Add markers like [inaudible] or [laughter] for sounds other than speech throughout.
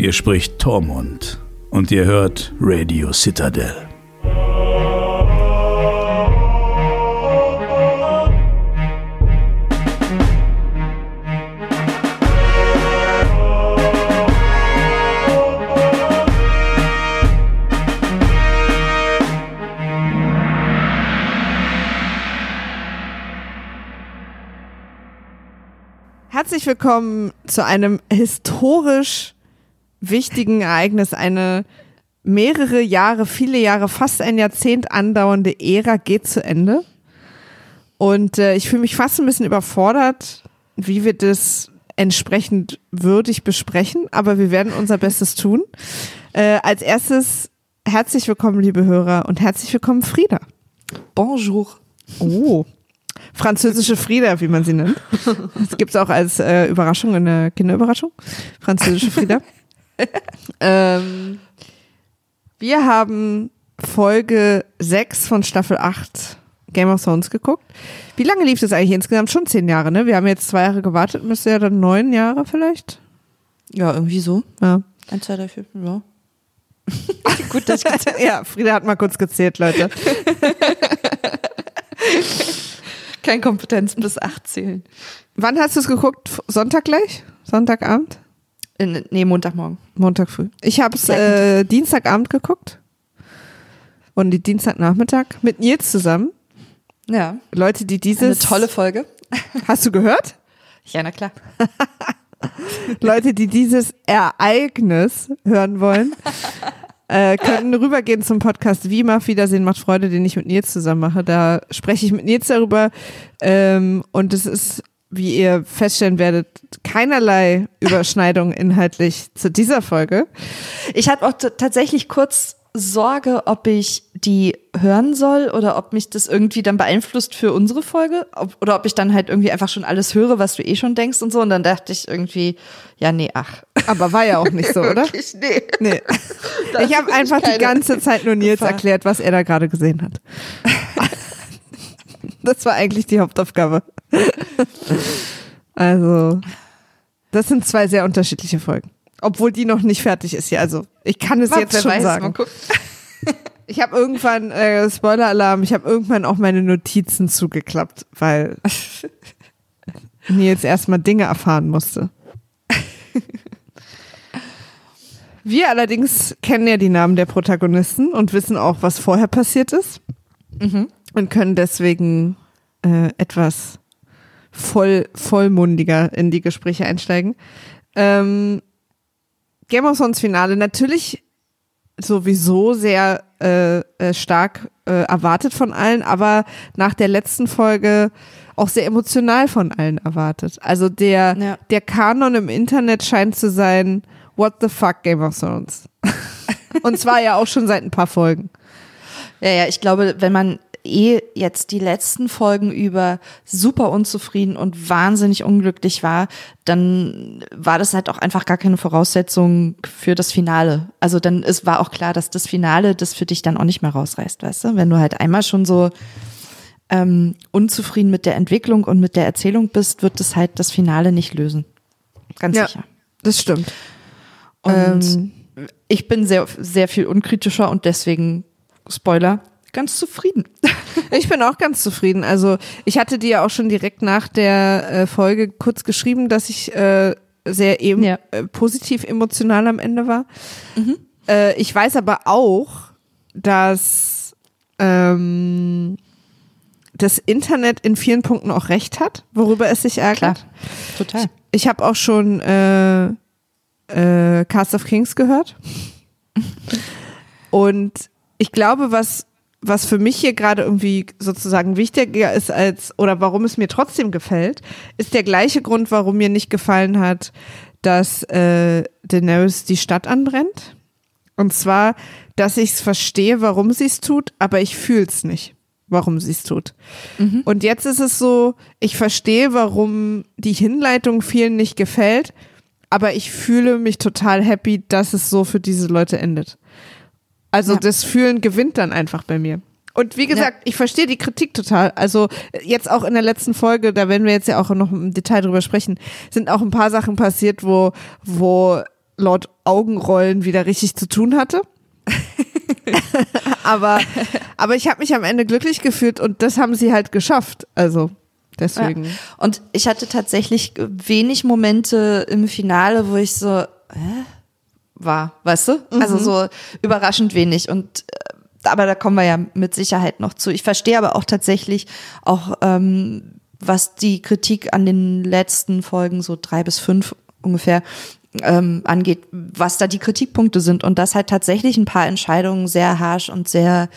Hier spricht Tormund und ihr hört Radio Citadel. Herzlich willkommen zu einem historisch wichtigen Ereignis. Eine mehrere Jahre, viele Jahre, fast ein Jahrzehnt andauernde Ära geht zu Ende. Und äh, ich fühle mich fast ein bisschen überfordert, wie wir das entsprechend würdig besprechen, aber wir werden unser Bestes tun. Äh, als erstes herzlich willkommen, liebe Hörer, und herzlich willkommen, Frieda. Bonjour. Oh. Französische Frieda, wie man sie nennt. Das gibt's auch als äh, Überraschung, eine Kinderüberraschung. Französische Frieda. [laughs] ähm, wir haben Folge 6 von Staffel 8 Game of Thrones geguckt. Wie lange lief das eigentlich insgesamt? Schon zehn Jahre, ne? Wir haben jetzt zwei Jahre gewartet, müsste ja dann neun Jahre vielleicht. Ja, irgendwie so. Ja. Ein, zwei, drei, vier, ja. [laughs] Gut, dass ich [laughs] Ja, Frieda hat mal kurz gezählt, Leute. Kein Kompetenz bis acht zählen. Wann hast du es geguckt? Sonntag gleich? Sonntagabend? In, nee, Montagmorgen. Montag früh. Ich habe es äh, Dienstagabend geguckt. Und die Dienstagnachmittag mit Nils zusammen. Ja. Leute, die Eine dieses. tolle Folge. [laughs] Hast du gehört? Ja, na klar. [laughs] Leute, die dieses Ereignis hören wollen, [laughs] äh, können rübergehen zum Podcast Wie macht Wiedersehen macht Freude, den ich mit Nils zusammen mache. Da spreche ich mit Nils darüber. Ähm, und es ist, wie ihr feststellen werdet, keinerlei Überschneidung inhaltlich zu dieser Folge. Ich hatte auch tatsächlich kurz Sorge, ob ich die hören soll oder ob mich das irgendwie dann beeinflusst für unsere Folge ob, oder ob ich dann halt irgendwie einfach schon alles höre, was du eh schon denkst und so. Und dann dachte ich irgendwie, ja, nee, ach. Aber war ja auch nicht so, oder? [laughs] Wirklich, nee. Nee. [laughs] Ich habe einfach die ganze Zeit nur Nils Gefahr. erklärt, was er da gerade gesehen hat. [laughs] Das war eigentlich die Hauptaufgabe. [laughs] Also, das sind zwei sehr unterschiedliche Folgen. Obwohl die noch nicht fertig ist hier. Also, ich kann es jetzt Wer schon weiß, sagen. [laughs] Ich habe irgendwann, äh, Spoiler-Alarm, ich habe irgendwann auch meine Notizen zugeklappt, weil [laughs] Nils erstmal Dinge erfahren musste. Wir allerdings kennen ja die Namen der Protagonisten und wissen auch, was vorher passiert ist Mhm. und können deswegen äh, etwas voll, vollmundiger in die Gespräche einsteigen. Ähm, Game of Thrones Finale natürlich sowieso sehr äh, äh, stark äh, erwartet von allen, aber nach der letzten Folge auch sehr emotional von allen erwartet. Also der, Ja. der Kanon im Internet scheint zu sein, what the fuck Game of Thrones. [laughs] Und zwar ja auch schon seit ein paar Folgen. Ja, ja, ich glaube, wenn man eh jetzt die letzten Folgen über super unzufrieden und wahnsinnig unglücklich war, dann war das halt auch einfach gar keine Voraussetzung für das Finale. Also dann ist, war auch klar, dass das Finale das für dich dann auch nicht mehr rausreißt, weißt du? Wenn du halt einmal schon so ähm, unzufrieden mit der Entwicklung und mit der Erzählung bist, wird das halt das Finale nicht lösen. Ganz Ja. sicher. Das stimmt. Und Ähm. ich bin sehr, sehr viel unkritischer und deswegen, Spoiler, ganz zufrieden. [laughs] Ich bin auch ganz zufrieden. Also ich hatte dir ja auch schon direkt nach der äh, Folge kurz geschrieben, dass ich äh, sehr eben Ja. äh, positiv emotional am Ende war. Äh, ich weiß aber auch, dass ähm, das Internet in vielen Punkten auch recht hat, worüber es sich ärgert. Total. Ich habe auch schon Cast of Kings gehört. [laughs] Und ich glaube, was, was für mich hier gerade irgendwie sozusagen wichtiger ist als, oder warum es mir trotzdem gefällt, ist der gleiche Grund, warum mir nicht gefallen hat, dass äh, Daenerys die Stadt anbrennt. Und zwar, dass ich es verstehe, warum sie es tut, aber ich fühle es nicht, warum sie es tut. Und jetzt ist es so, ich verstehe, warum die Hinleitung vielen nicht gefällt, aber ich fühle mich total happy, dass es so für diese Leute endet. Also Ja. das Fühlen gewinnt dann einfach bei mir. Und wie gesagt, ich verstehe die Kritik total. Also jetzt auch in der letzten Folge, da werden wir jetzt ja auch noch im Detail drüber sprechen, sind auch ein paar Sachen passiert, wo, wo laut Augenrollen wieder richtig zu tun hatte. [laughs] aber, aber ich habe mich am Ende glücklich gefühlt und das haben sie halt geschafft. Also deswegen. Ja. Und ich hatte tatsächlich wenig Momente im Finale, wo ich so, hä? War, weißt du? Also mhm. Also so überraschend wenig. Und äh, aber da kommen wir ja mit Sicherheit noch zu. Ich verstehe aber auch tatsächlich auch, ähm, was die Kritik an den letzten Folgen, so drei bis fünf ungefähr, ähm, angeht, was da die Kritikpunkte sind und dass halt tatsächlich ein paar Entscheidungen sehr harsh und sehr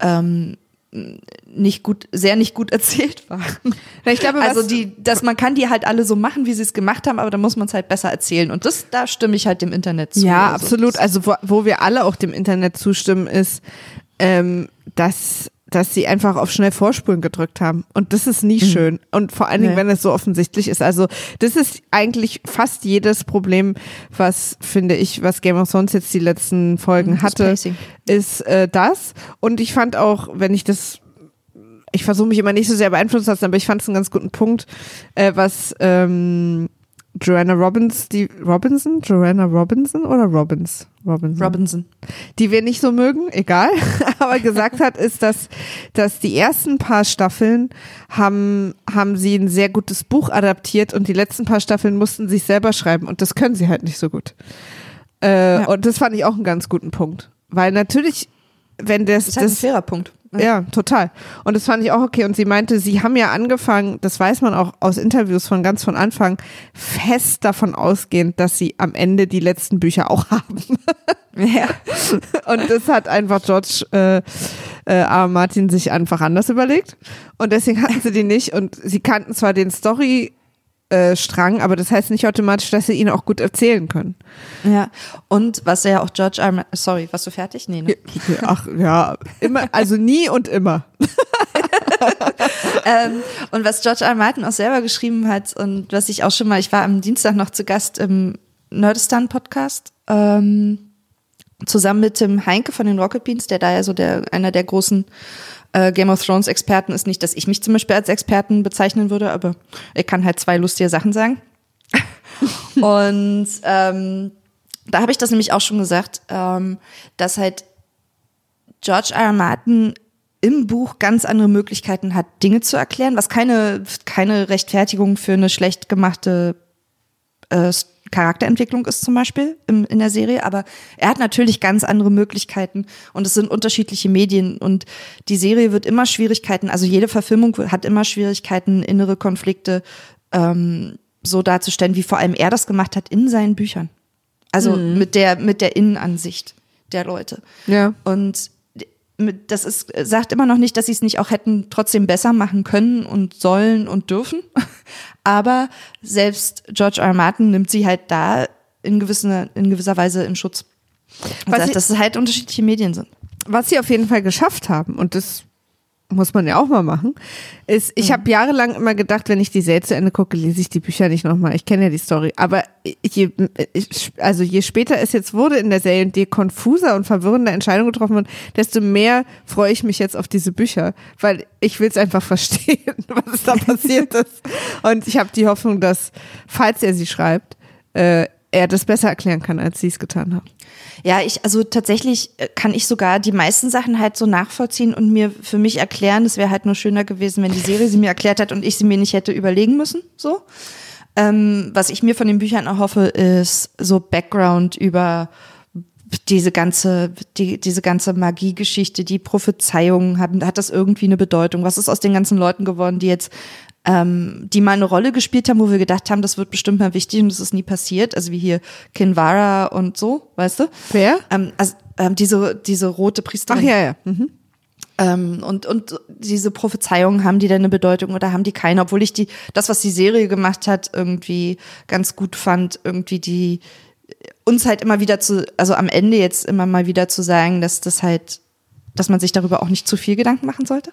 ähm, nicht gut, sehr nicht gut [laughs] erzählt waren. Ja, ich glaube, also die, dass man kann die halt alle so machen, wie sie es gemacht haben, aber da muss man es halt besser erzählen. Und das, da stimme ich halt dem Internet zu. Ja, also. absolut. Also wo, wo wir alle auch dem Internet zustimmen, ist, ähm, dass dass sie einfach auf schnell Vorspulen gedrückt haben. Und das ist nie mhm. schön. Und vor allen Dingen, nee. wenn es so offensichtlich ist. Also, das ist eigentlich fast jedes Problem, was, finde ich, was Game of Thrones jetzt die letzten Folgen mhm, hatte, ist äh, das. Und ich fand auch, wenn ich das ich versuche mich immer nicht so sehr beeinflussen lassen, aber ich fand es einen ganz guten Punkt, äh, was ähm, Joanna Robbins, die Robinson, Joanna Robinson oder Robbins? Robinson. Robinson. Die wir nicht so mögen, egal, [laughs] aber gesagt hat, ist, dass, dass die ersten paar Staffeln haben, haben sie ein sehr gutes Buch adaptiert und die letzten paar Staffeln mussten sie selber schreiben und das können sie halt nicht so gut. Äh, ja. Und das fand ich auch einen ganz guten Punkt. Weil natürlich, wenn das. Das ist halt das, ein fairer Punkt. Ja, total. Und das fand ich auch okay. Und sie meinte, sie haben ja angefangen, das weiß man auch aus Interviews von ganz von Anfang, fest davon ausgehend, dass sie am Ende die letzten Bücher auch [laughs] haben. Ja. Und das hat einfach George äh, äh, R. Martin sich einfach anders überlegt. Und deswegen hatten sie die nicht. Und sie kannten zwar den Story äh, Strang, aber das heißt nicht automatisch, dass sie ihn auch gut erzählen können. Ja, und was ja auch George R. sorry, warst du fertig? Nee, ne? Ach ja, immer, also nie und immer. [laughs] ähm, und was George R. Martin auch selber geschrieben hat und was ich auch schon mal, ich war am Dienstag noch zu Gast im Nerdistan Podcast, ähm, zusammen mit dem Heinke von den Rocket Beans, der da ja so der, einer der großen äh, Game of Thrones Experten ist nicht, dass ich mich zum Beispiel als Experten bezeichnen würde, aber er kann halt zwei lustige Sachen sagen. [laughs] und ähm, da habe ich das nämlich auch schon gesagt, ähm, dass halt George R. R. Martin im Buch ganz andere Möglichkeiten hat, Dinge zu erklären, was keine, keine Rechtfertigung für eine schlecht gemachte äh, Charakterentwicklung ist zum Beispiel im, in der Serie, aber er hat natürlich ganz andere Möglichkeiten und es sind unterschiedliche Medien und die Serie wird immer Schwierigkeiten, also jede Verfilmung hat immer Schwierigkeiten, innere Konflikte ähm, so darzustellen, wie vor allem er das gemacht hat in seinen Büchern. Also mhm. mit der mit der Innenansicht der Leute. Ja. Und das ist, sagt immer noch nicht, dass sie es nicht auch hätten trotzdem besser machen können und sollen und dürfen. [laughs] Aber selbst George R. R. Martin nimmt sie halt da in gewisser, in gewisser Weise in Schutz. Und sagt, dass es halt unterschiedliche Medien sind. Was sie auf jeden Fall geschafft haben, und das muss man ja auch mal machen, ist, ich mhm. habe jahrelang immer gedacht, wenn ich die Serie zu Ende gucke, lese ich die Bücher nicht nochmal. Ich kenne ja die Story. Aber je, also je später es jetzt wurde in der Serie und je konfuser und verwirrender Entscheidungen getroffen wurden, desto mehr freue ich mich jetzt auf diese Bücher, weil ich will es einfach [laughs] verstehen, was da passiert ist. Und ich habe die Hoffnung, dass, falls er sie schreibt, äh, er das besser erklären kann, als sie es getan haben. Ja, ich, also tatsächlich äh, kann ich sogar die meisten Sachen halt so nachvollziehen und mir für mich erklären. Es wäre halt nur schöner gewesen, wenn die Serie sie mir erklärt hat und ich sie mir nicht hätte überlegen müssen, so. Ähm, was ich mir von den Büchern erhoffe, ist so Background über diese ganze, die, diese ganze Magiegeschichte, die Prophezeiungen, hat, hat das irgendwie eine Bedeutung? Was ist aus den ganzen Leuten geworden, die jetzt ähm, die mal eine Rolle gespielt haben, wo wir gedacht haben, das wird bestimmt mal wichtig und das ist nie passiert. Also wie hier Kinvara und so, weißt du? Wer? Ähm, also ähm, diese, diese rote Priesterin. Ach ja, ja. Mhm. Ähm, und, und diese Prophezeiungen, haben die denn eine Bedeutung oder haben die keine? Obwohl ich die, das, was die Serie gemacht hat, irgendwie ganz gut fand, irgendwie die uns halt immer wieder zu, also am Ende jetzt immer mal wieder zu sagen, dass das halt, dass man sich darüber auch nicht zu viel Gedanken machen sollte.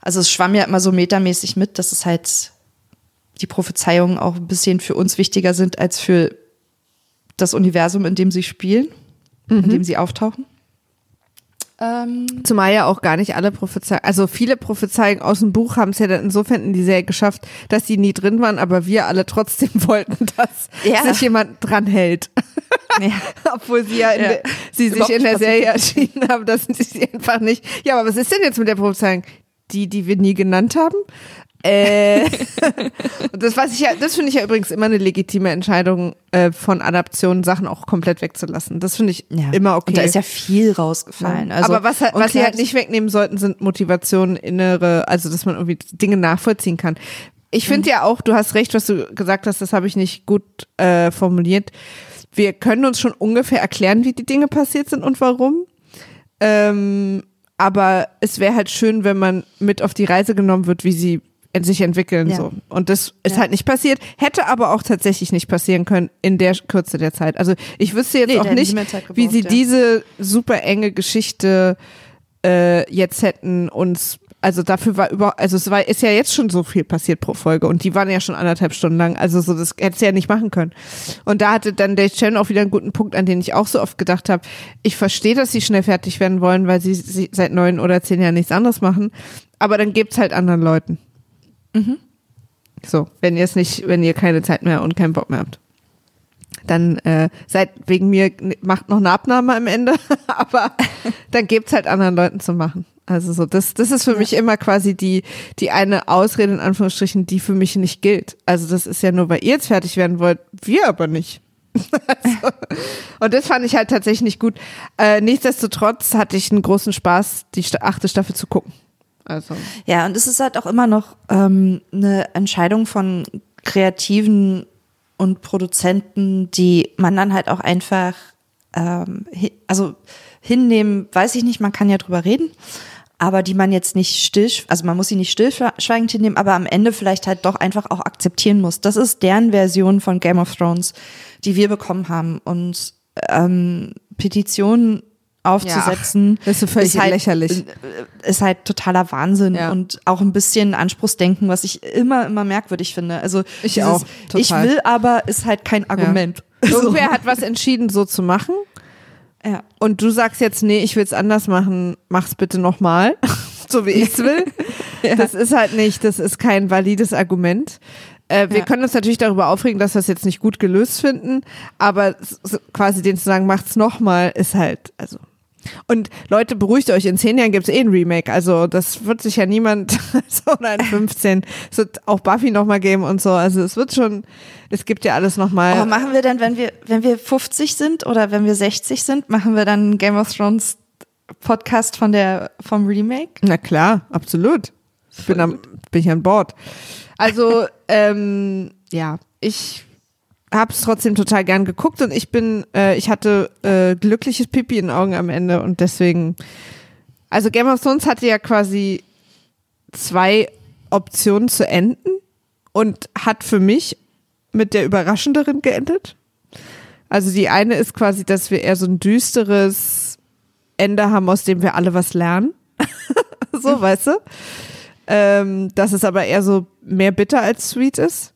Also es schwamm ja immer so metamäßig mit, dass es halt die Prophezeiungen auch ein bisschen für uns wichtiger sind als für das Universum, in dem sie spielen, mhm. in dem sie auftauchen. Ähm, Zumal ja auch gar nicht alle Prophezeiungen, also viele Prophezeiungen aus dem Buch haben es ja dann insofern in die Serie geschafft, dass die nie drin waren, aber wir alle trotzdem [laughs] wollten, dass Ja. sich jemand dran hält. [laughs] ja. [laughs] Obwohl sie ja, in Ja. der, sie sich in der Serie erschienen haben, dass sie sie einfach nicht. Ja, aber was ist denn jetzt mit der Prophezeiung? Die, die wir nie genannt haben? Äh, [laughs] das weiß ich ja, das finde ich ja übrigens immer eine legitime Entscheidung äh, von Adaptionen, Sachen auch komplett wegzulassen. Das finde ich Ja. immer okay. Und da ist ja viel rausgefallen. Also, aber was, halt- was sie halt nicht wegnehmen sollten, sind Motivationen, innere, also dass man irgendwie Dinge nachvollziehen kann. Ich finde ja auch, du hast recht, was du gesagt hast, das habe ich nicht gut äh, formuliert. Wir können uns schon ungefähr erklären, wie die Dinge passiert sind und warum. Ähm, aber es wäre halt schön, wenn man mit auf die Reise genommen wird, wie sie sich entwickeln Ja. so. Und das ist Ja. halt nicht passiert, hätte aber auch tatsächlich nicht passieren können in der Kürze der Zeit. Also ich wüsste jetzt Nee, auch nicht, gebraucht, wie sie ja. diese super enge Geschichte äh, jetzt hätten uns also dafür war über, also es war, ist ja jetzt schon so viel passiert pro Folge und die waren ja schon anderthalb Stunden lang, also so, das hätte sie ja nicht machen können. Und da hatte dann Dave Chen auch wieder einen guten Punkt, an den ich auch so oft gedacht habe. Ich verstehe, dass sie schnell fertig werden wollen, weil sie, sie seit neun oder zehn Jahren nichts anderes machen, aber dann gebt's halt anderen Leuten. So, wenn ihr es nicht, wenn ihr keine Zeit mehr und keinen Bock mehr habt. Dann äh, seid wegen mir, macht noch eine Abnahme am Ende, [laughs] aber [laughs] dann gebt's halt anderen Leuten zu machen. Also so, das, das ist für mich immer quasi die, die eine Ausrede in Anführungsstrichen, die für mich nicht gilt. Also das ist ja nur, weil ihr jetzt fertig werden wollt, wir aber nicht. [laughs] also, und das fand ich halt tatsächlich nicht gut. Äh, nichtsdestotrotz hatte ich einen großen Spaß, die achte Staffel zu gucken. Also. Ja, und es ist halt auch immer noch ähm, eine Entscheidung von Kreativen und Produzenten, die man dann halt auch einfach, ähm, hi- also hinnehmen, weiß ich nicht, man kann ja drüber reden, aber die man jetzt nicht still, also man muss sie nicht stillschweigend hinnehmen, aber am Ende vielleicht halt doch einfach auch akzeptieren muss. Das ist deren Version von Game of Thrones, die wir bekommen haben und ähm, Petitionen aufzusetzen. das ist so völlig halt, lächerlich. äh, Ist halt totaler Wahnsinn Ja. und auch ein bisschen Anspruchsdenken, was ich immer, immer merkwürdig finde. Also Ich auch, total. Ich will aber, ist halt kein Argument. [laughs] Irgendwer hat was entschieden, so zu machen. Ja. Und du sagst jetzt, nee, ich will es anders machen, mach's bitte nochmal, [laughs] so wie ich's [laughs] will. Das ist halt nicht, das ist kein valides Argument. Äh, wir Ja. können uns natürlich darüber aufregen, dass wir es jetzt nicht gut gelöst finden, aber quasi denen zu sagen, macht's nochmal, ist halt, also. Und Leute, beruhigt euch, in zehn Jahren gibt's eh ein Remake, also das wird sich ja niemand, [laughs] so oder in 15, es wird auch Buffy nochmal geben und so, also es wird schon, es gibt ja alles nochmal. Aber machen wir dann, wenn wir, wenn wir 50 sind oder wenn wir 60 sind, machen wir dann einen Game of Thrones Podcast von der, vom Remake? Na klar, absolut. Ich bin, am, bin ich an Bord. Also, ähm, ja, ich habe es trotzdem total gern geguckt und ich bin, äh, ich hatte äh, glückliches Pipi in den Augen am Ende und deswegen, also Game of Thrones hatte ja quasi zwei Optionen zu enden und hat für mich mit der überraschenderen geendet. Also die eine ist quasi, dass wir eher so ein düsteres Ende haben, aus dem wir alle was lernen. [laughs] so, weißt du? Ähm, dass es aber eher so mehr bitter als sweet ist.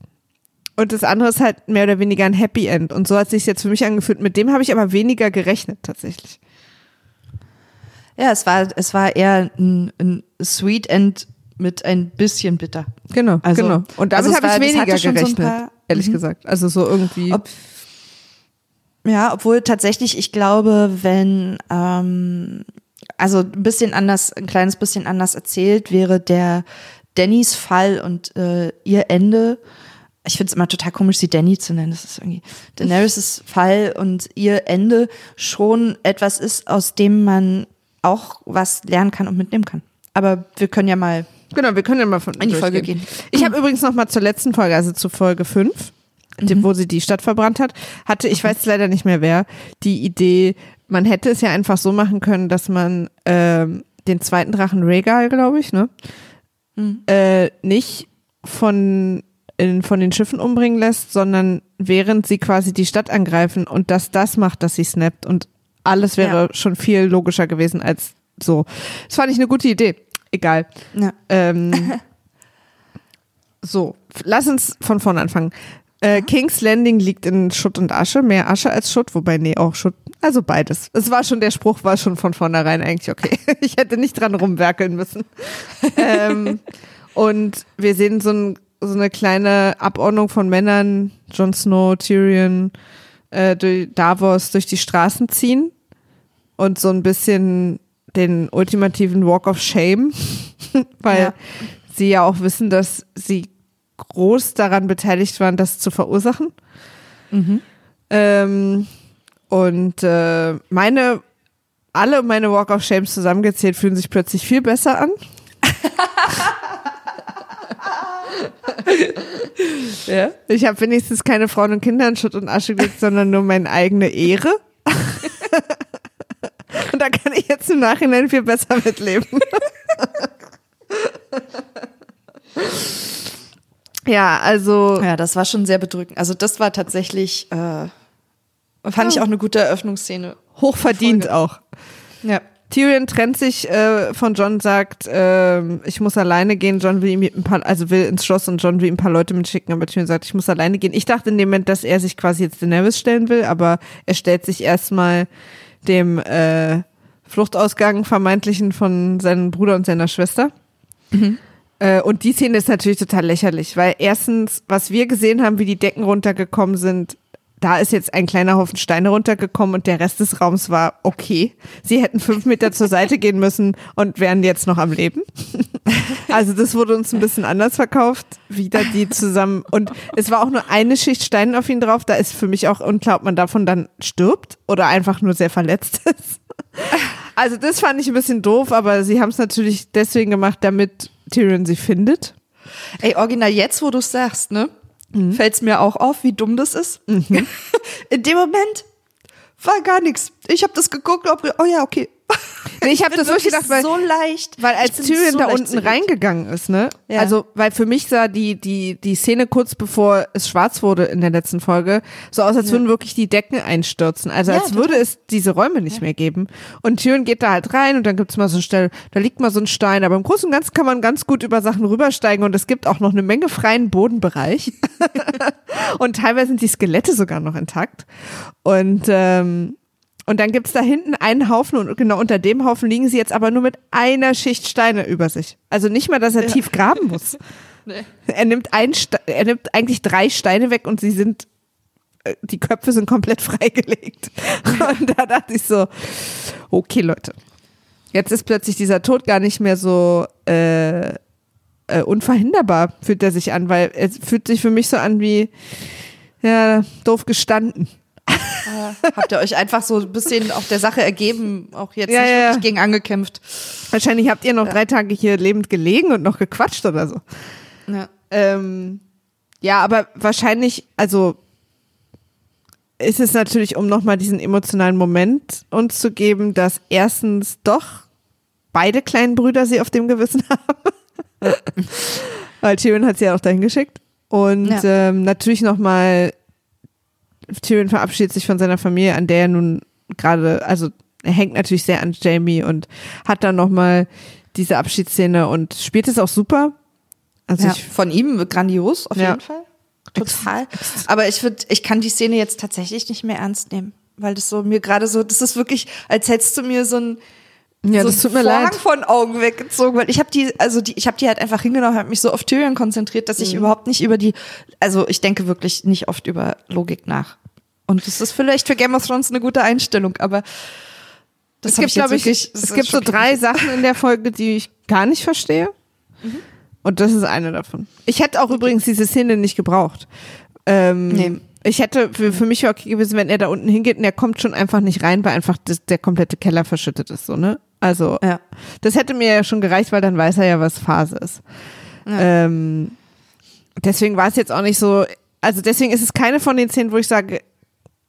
Und das andere ist halt mehr oder weniger ein Happy End. Und so hat sich jetzt für mich angefühlt. Mit dem habe ich aber weniger gerechnet, tatsächlich. Ja, es war, es war eher ein, ein Sweet End mit ein bisschen bitter. Genau, Also- genau. Und damit also habe ich weniger schon so gerechnet, paar- ehrlich Mhm. gesagt. Also so irgendwie. Ob, ja, obwohl tatsächlich, ich glaube, wenn, ähm, also ein bisschen anders, ein kleines bisschen anders erzählt wäre der Dannys Fall und äh, ihr Ende. Ich finde es immer total komisch, sie Danny zu nennen. Das ist irgendwie Daenerys' Fall und ihr Ende schon etwas ist, aus dem man auch was lernen kann und mitnehmen kann. Aber wir können ja mal Genau, wir können ja mal von in die Folge gehen. Ich habe übrigens noch mal zur letzten Folge, also zu Folge 5, die, wo sie die Stadt verbrannt hat, hatte, ich weiß leider nicht mehr wer, die Idee, man hätte es ja einfach so machen können, dass man ähm, den zweiten Drachen Rhaegal, glaube ich, ne, äh, nicht von in, von den Schiffen umbringen lässt, sondern während sie quasi die Stadt angreifen und dass das macht, dass sie snappt und alles wäre schon viel logischer gewesen als so. Das fand ich eine gute Idee. Egal. Ja. Ähm, [laughs] so, lass uns von vorne anfangen. Äh, King's Landing liegt in Schutt und Asche, mehr Asche als Schutt, wobei, nee, auch Schutt. Also beides. Es war schon, der Spruch war schon von vornherein eigentlich okay. [laughs] Ich hätte nicht dran rumwerkeln müssen. [laughs] ähm, und wir sehen so, ein, so, eine kleine Abordnung von Männern, Jon Snow, Tyrion, äh, durch Davos durch die Straßen ziehen und so ein bisschen den ultimativen Walk of Shame, [laughs] weil ja. sie ja auch wissen, dass sie groß daran beteiligt waren, das zu verursachen. Mhm. Ähm, und äh, meine, alle meine Walk of Shames zusammengezählt fühlen sich plötzlich viel besser an. [laughs] ja. Ich habe wenigstens keine Frauen und Kinder in Schutt und Asche gelegt, sondern nur meine eigene Ehre. und da kann ich jetzt im Nachhinein viel besser mitleben. ja, also. Ja, das war schon sehr bedrückend. Also das war tatsächlich, äh, fand ich auch eine gute Eröffnungsszene. Hochverdient Folge. auch. Ja. Tyrion trennt sich äh, von John, sagt, äh, ich muss alleine gehen. John will ihm ein paar, also will ins Schloss und John will ihm ein paar Leute mitschicken, aber Tyrion sagt, ich muss alleine gehen. Ich dachte in dem Moment, dass er sich quasi jetzt Daenerys stellen will, aber er stellt sich erstmal dem äh, Fluchtausgang vermeintlichen von seinem Bruder und seiner Schwester. Mhm. Äh, und die Szene ist natürlich total lächerlich, weil erstens, was wir gesehen haben, wie die Decken runtergekommen sind, da ist jetzt ein kleiner Haufen Steine runtergekommen und der Rest des Raums war okay. Sie hätten fünf Meter zur Seite gehen müssen und wären jetzt noch am Leben. [laughs] Also das wurde uns ein bisschen anders verkauft. Wieder die zusammen. Und es war auch nur eine Schicht Steine auf ihn drauf. Da ist für mich auch unklar, ob man davon dann stirbt oder einfach nur sehr verletzt ist. [laughs] Also das fand ich ein bisschen doof, aber sie haben es natürlich deswegen gemacht, damit Tyrion sie findet. Ey, original jetzt, wo du es sagst, ne? Mhm. fällt es mir auch auf, wie dumm das ist. Mhm. [laughs] In dem Moment war gar nichts. Ich habe das geguckt, ob, oh ja, okay, ich habe das wirklich gedacht, weil so leicht, weil als Tyrion so da unten reingegangen ist, ne? Ja. Also, weil für mich sah die die die Szene kurz bevor es schwarz wurde in der letzten Folge so aus, als ja. würden wirklich die Decken einstürzen, also ja, als total. würde es diese Räume nicht mehr geben. Und Tyrion geht da halt rein und dann gibt's mal so eine Stelle, da liegt mal so ein Stein, aber im Großen und Ganzen kann man ganz gut über Sachen rübersteigen und es gibt auch noch eine Menge freien Bodenbereich [laughs] und teilweise sind die Skelette sogar noch intakt und ähm, und dann gibt's da hinten einen Haufen und genau unter dem Haufen liegen sie jetzt aber nur mit einer Schicht Steine über sich. Also nicht mal, dass er ja. tief graben muss. [laughs] nee. Er nimmt ein, er nimmt eigentlich drei Steine weg und sie sind, äh, die Köpfe sind komplett [laughs] freigelegt. Und da dachte ich so, okay Leute, jetzt ist plötzlich dieser Tod gar nicht mehr so äh, äh, unverhinderbar, fühlt er sich an, weil es fühlt sich für mich so an wie, ja, doof gestanden. Äh, habt ihr euch einfach so ein bisschen auf der Sache ergeben, auch jetzt ja, nicht ja. wirklich gegen angekämpft. Wahrscheinlich habt ihr noch ja. drei Tage hier lebend gelegen und noch gequatscht oder so. Ja, ähm, ja aber wahrscheinlich, also ist es natürlich, um nochmal diesen emotionalen Moment uns zu geben, dass erstens doch beide kleinen Brüder sie auf dem Gewissen [laughs] haben. Weil Tyrion hat sie ja auch dahin geschickt. Und ja. ähm, natürlich nochmal Tyrion verabschiedet sich von seiner Familie, an der er nun gerade, also er hängt natürlich sehr an Jamie und hat dann nochmal diese Abschiedsszene und spielt es auch super. Also ja, ich, von ihm grandios, auf ja. jeden Fall. Total. Aber ich würde, ich kann die Szene jetzt tatsächlich nicht mehr ernst nehmen, weil das so mir gerade so, das ist wirklich, als hättest du mir so ein ja, so das tut mir Vorhang leid. von Augen weggezogen, weil ich habe die, also die, ich habe die halt einfach hingenommen, habe mich so auf Tyrion konzentriert, dass ich mhm. überhaupt nicht über die, also ich denke wirklich nicht oft über Logik nach. Und das ist vielleicht für Game of Thrones eine gute Einstellung, aber das es gibt, glaube ich, wirklich, es gibt so drei Sachen in der Folge, die ich gar nicht verstehe. Mhm. Und das ist eine davon. Ich hätte auch übrigens diese Szene nicht gebraucht. Ähm, nee. Ich hätte, für, für mich okay gewesen, wenn er da unten hingeht und er kommt schon einfach nicht rein, weil einfach das, der komplette Keller verschüttet ist, so, ne? Also, ja. das hätte mir ja schon gereicht, weil dann weiß er ja, was Phase ist. Ja. Ähm, deswegen war es jetzt auch nicht so, also deswegen ist es keine von den Szenen, wo ich sage,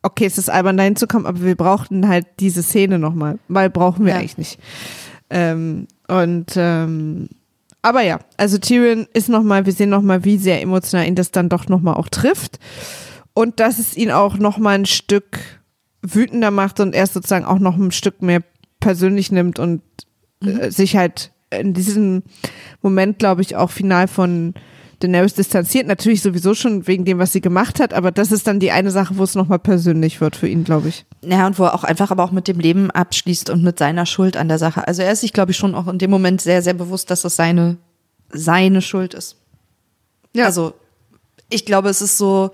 okay, es ist albern, da hinzukommen, aber wir brauchten halt diese Szene nochmal, weil brauchen wir ja. eigentlich nicht. Ähm, und ähm, aber ja, also Tyrion ist nochmal, wir sehen nochmal, wie sehr emotional ihn das dann doch nochmal auch trifft. Und dass es ihn auch nochmal ein Stück wütender macht und er sozusagen auch noch ein Stück mehr persönlich nimmt und mhm. äh, sich halt in diesem Moment, glaube ich, auch final von Daenerys distanziert, natürlich sowieso schon wegen dem, was sie gemacht hat, aber das ist dann die eine Sache, wo es nochmal persönlich wird für ihn, glaube ich. Ja, und wo er auch einfach aber auch mit dem Leben abschließt und mit seiner Schuld an der Sache. Also er ist sich, glaube ich, schon auch in dem Moment sehr, sehr bewusst, dass das seine, seine Schuld ist. Ja. Also ich glaube, es ist so,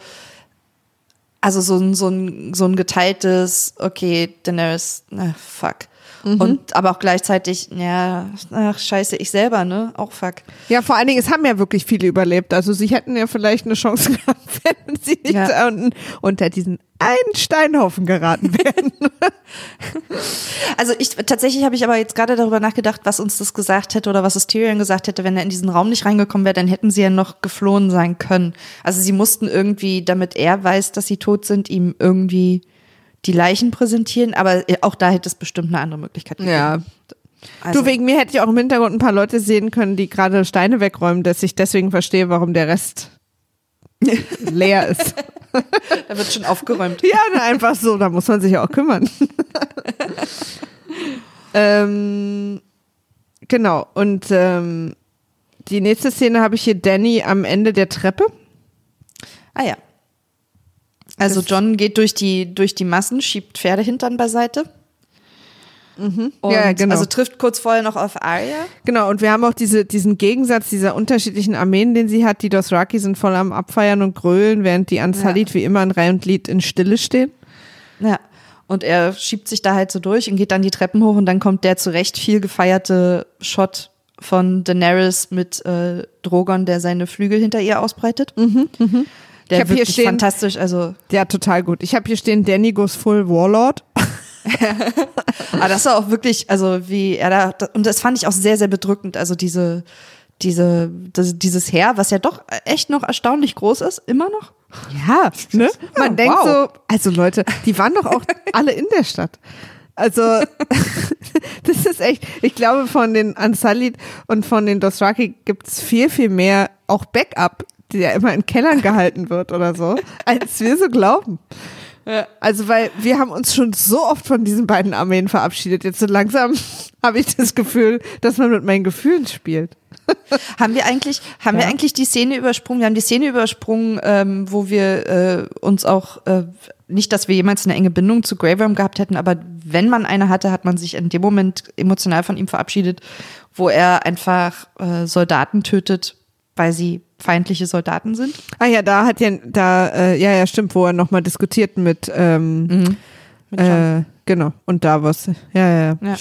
also so ein, so ein, so ein geteiltes, okay, Daenerys, na, fuck. Und aber auch gleichzeitig, ja, ach, scheiße, ich selber, ne? Auch fuck. Ja, vor allen Dingen, es haben ja wirklich viele überlebt. Also sie hätten ja vielleicht eine Chance [laughs] gehabt, wenn sie nicht Ja. unter diesen einen Steinhaufen geraten [laughs] wären. Also ich tatsächlich habe ich aber jetzt gerade darüber nachgedacht, was uns das gesagt hätte oder was es Tyrion gesagt hätte, wenn er in diesen Raum nicht reingekommen wäre, dann hätten sie ja noch geflohen sein können. Also sie mussten irgendwie, damit er weiß, dass sie tot sind, ihm irgendwie die Leichen präsentieren, aber auch da hätte es bestimmt eine andere Möglichkeit gegeben. ja. Also, du, wegen mir hätte ich auch im Hintergrund ein paar Leute sehen können, die gerade Steine wegräumen, dass ich deswegen verstehe, warum der Rest [laughs] leer ist. da wird schon aufgeräumt. Ja, einfach so, da muss man sich ja auch kümmern. [laughs] ähm, genau, und ähm, die nächste Szene habe ich hier Danny am Ende der Treppe. Ah ja. Also John geht durch die, durch die Massen, schiebt Pferdehintern beiseite. Mhm. Ja, genau. Also trifft kurz vorher noch auf Arya. Genau, und wir haben auch diese, diesen Gegensatz dieser unterschiedlichen Armeen, den sie hat. Die Dothraki sind voll am Abfeiern und Grölen, während die Ansalit wie immer in Reihe und Glied in Stille stehen. Ja. Und er schiebt sich da halt so durch und geht dann die Treppen hoch und dann kommt der zu Recht viel gefeierte Shot von Daenerys mit äh, Drogon, der seine Flügel hinter ihr ausbreitet. Der Mhm, Ich hab hier wirklich stehen- fantastisch, also Ja, total gut. Ich habe hier stehen, Danny goes full Warlord. Aber [laughs] [laughs] das war auch wirklich, also wie er da, und das fand ich auch sehr, sehr bedrückend. Also diese, diese, das, dieses Heer, was ja doch echt noch erstaunlich groß ist, immer noch. Ja, ne? Man Ja, denkt wow. so, also Leute, die waren doch auch [laughs] alle in der Stadt. Also, das ist echt, ich glaube, von den Ansalit und von den Dothraki gibt's viel, viel mehr, auch Backup, der ja immer in Kellern gehalten wird oder so, als wir so glauben. Also, weil wir haben uns schon so oft von diesen beiden Armeen verabschiedet. Jetzt so langsam [laughs] habe ich das Gefühl, dass man mit meinen Gefühlen spielt. [laughs] Haben wir eigentlich, haben wir Ja. eigentlich die Szene übersprungen? Wir haben die Szene übersprungen, ähm, wo wir äh, uns auch äh, nicht, dass wir jemals eine enge Bindung zu Grey Worm gehabt hätten, aber wenn man eine hatte, hat man sich in dem Moment emotional von ihm verabschiedet, wo er einfach äh, Soldaten tötet, weil sie feindliche Soldaten sind. Ah ja, da hat ja, da, äh, ja, ja, stimmt, wo er nochmal diskutiert mit, ähm, Mit John. Äh, genau. Und Davos. Ja, ja, ja. Ja.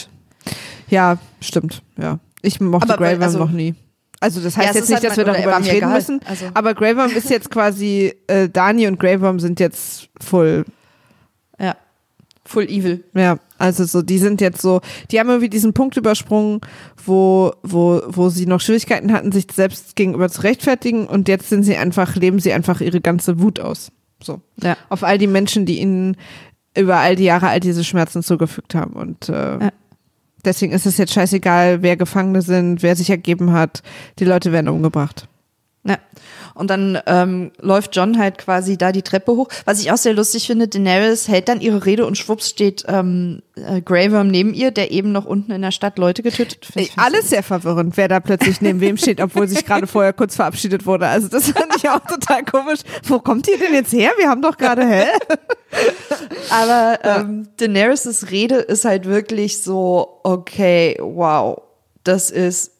Ja, stimmt. Ja. Ich mochte Aber Grey also- noch nie. Also das Ja, heißt es jetzt nicht, halt dass wir er darüber nicht reden egal. müssen. Also- Aber Grey ist jetzt quasi, äh, Dani und Grey sind jetzt full. Full evil. Ja, also so, die sind jetzt so, die haben irgendwie diesen Punkt übersprungen, wo, wo, wo sie noch Schwierigkeiten hatten, sich selbst gegenüber zu rechtfertigen und jetzt sind sie einfach, leben sie einfach ihre ganze Wut aus. So. Ja. Auf all die Menschen, die ihnen über all die Jahre all diese Schmerzen zugefügt haben. Und äh, Ja. deswegen ist es jetzt scheißegal, wer Gefangene sind, wer sich ergeben hat. Die Leute werden umgebracht. Ja. Und dann ähm, läuft John halt quasi da die Treppe hoch. Was ich auch sehr lustig finde, Daenerys hält dann ihre Rede und schwupps steht ähm, äh, Grey Worm neben ihr, der eben noch unten in der Stadt Leute getötet hat. Ey, Alles sehr verwirrend, wer da plötzlich neben wem steht, obwohl sich gerade vorher kurz verabschiedet wurde. Also das fand ich auch total komisch. Wo kommt ihr denn jetzt her? Wir haben doch gerade, hä? Aber ähm, Daenerys' Rede ist halt wirklich so, okay, wow, das ist,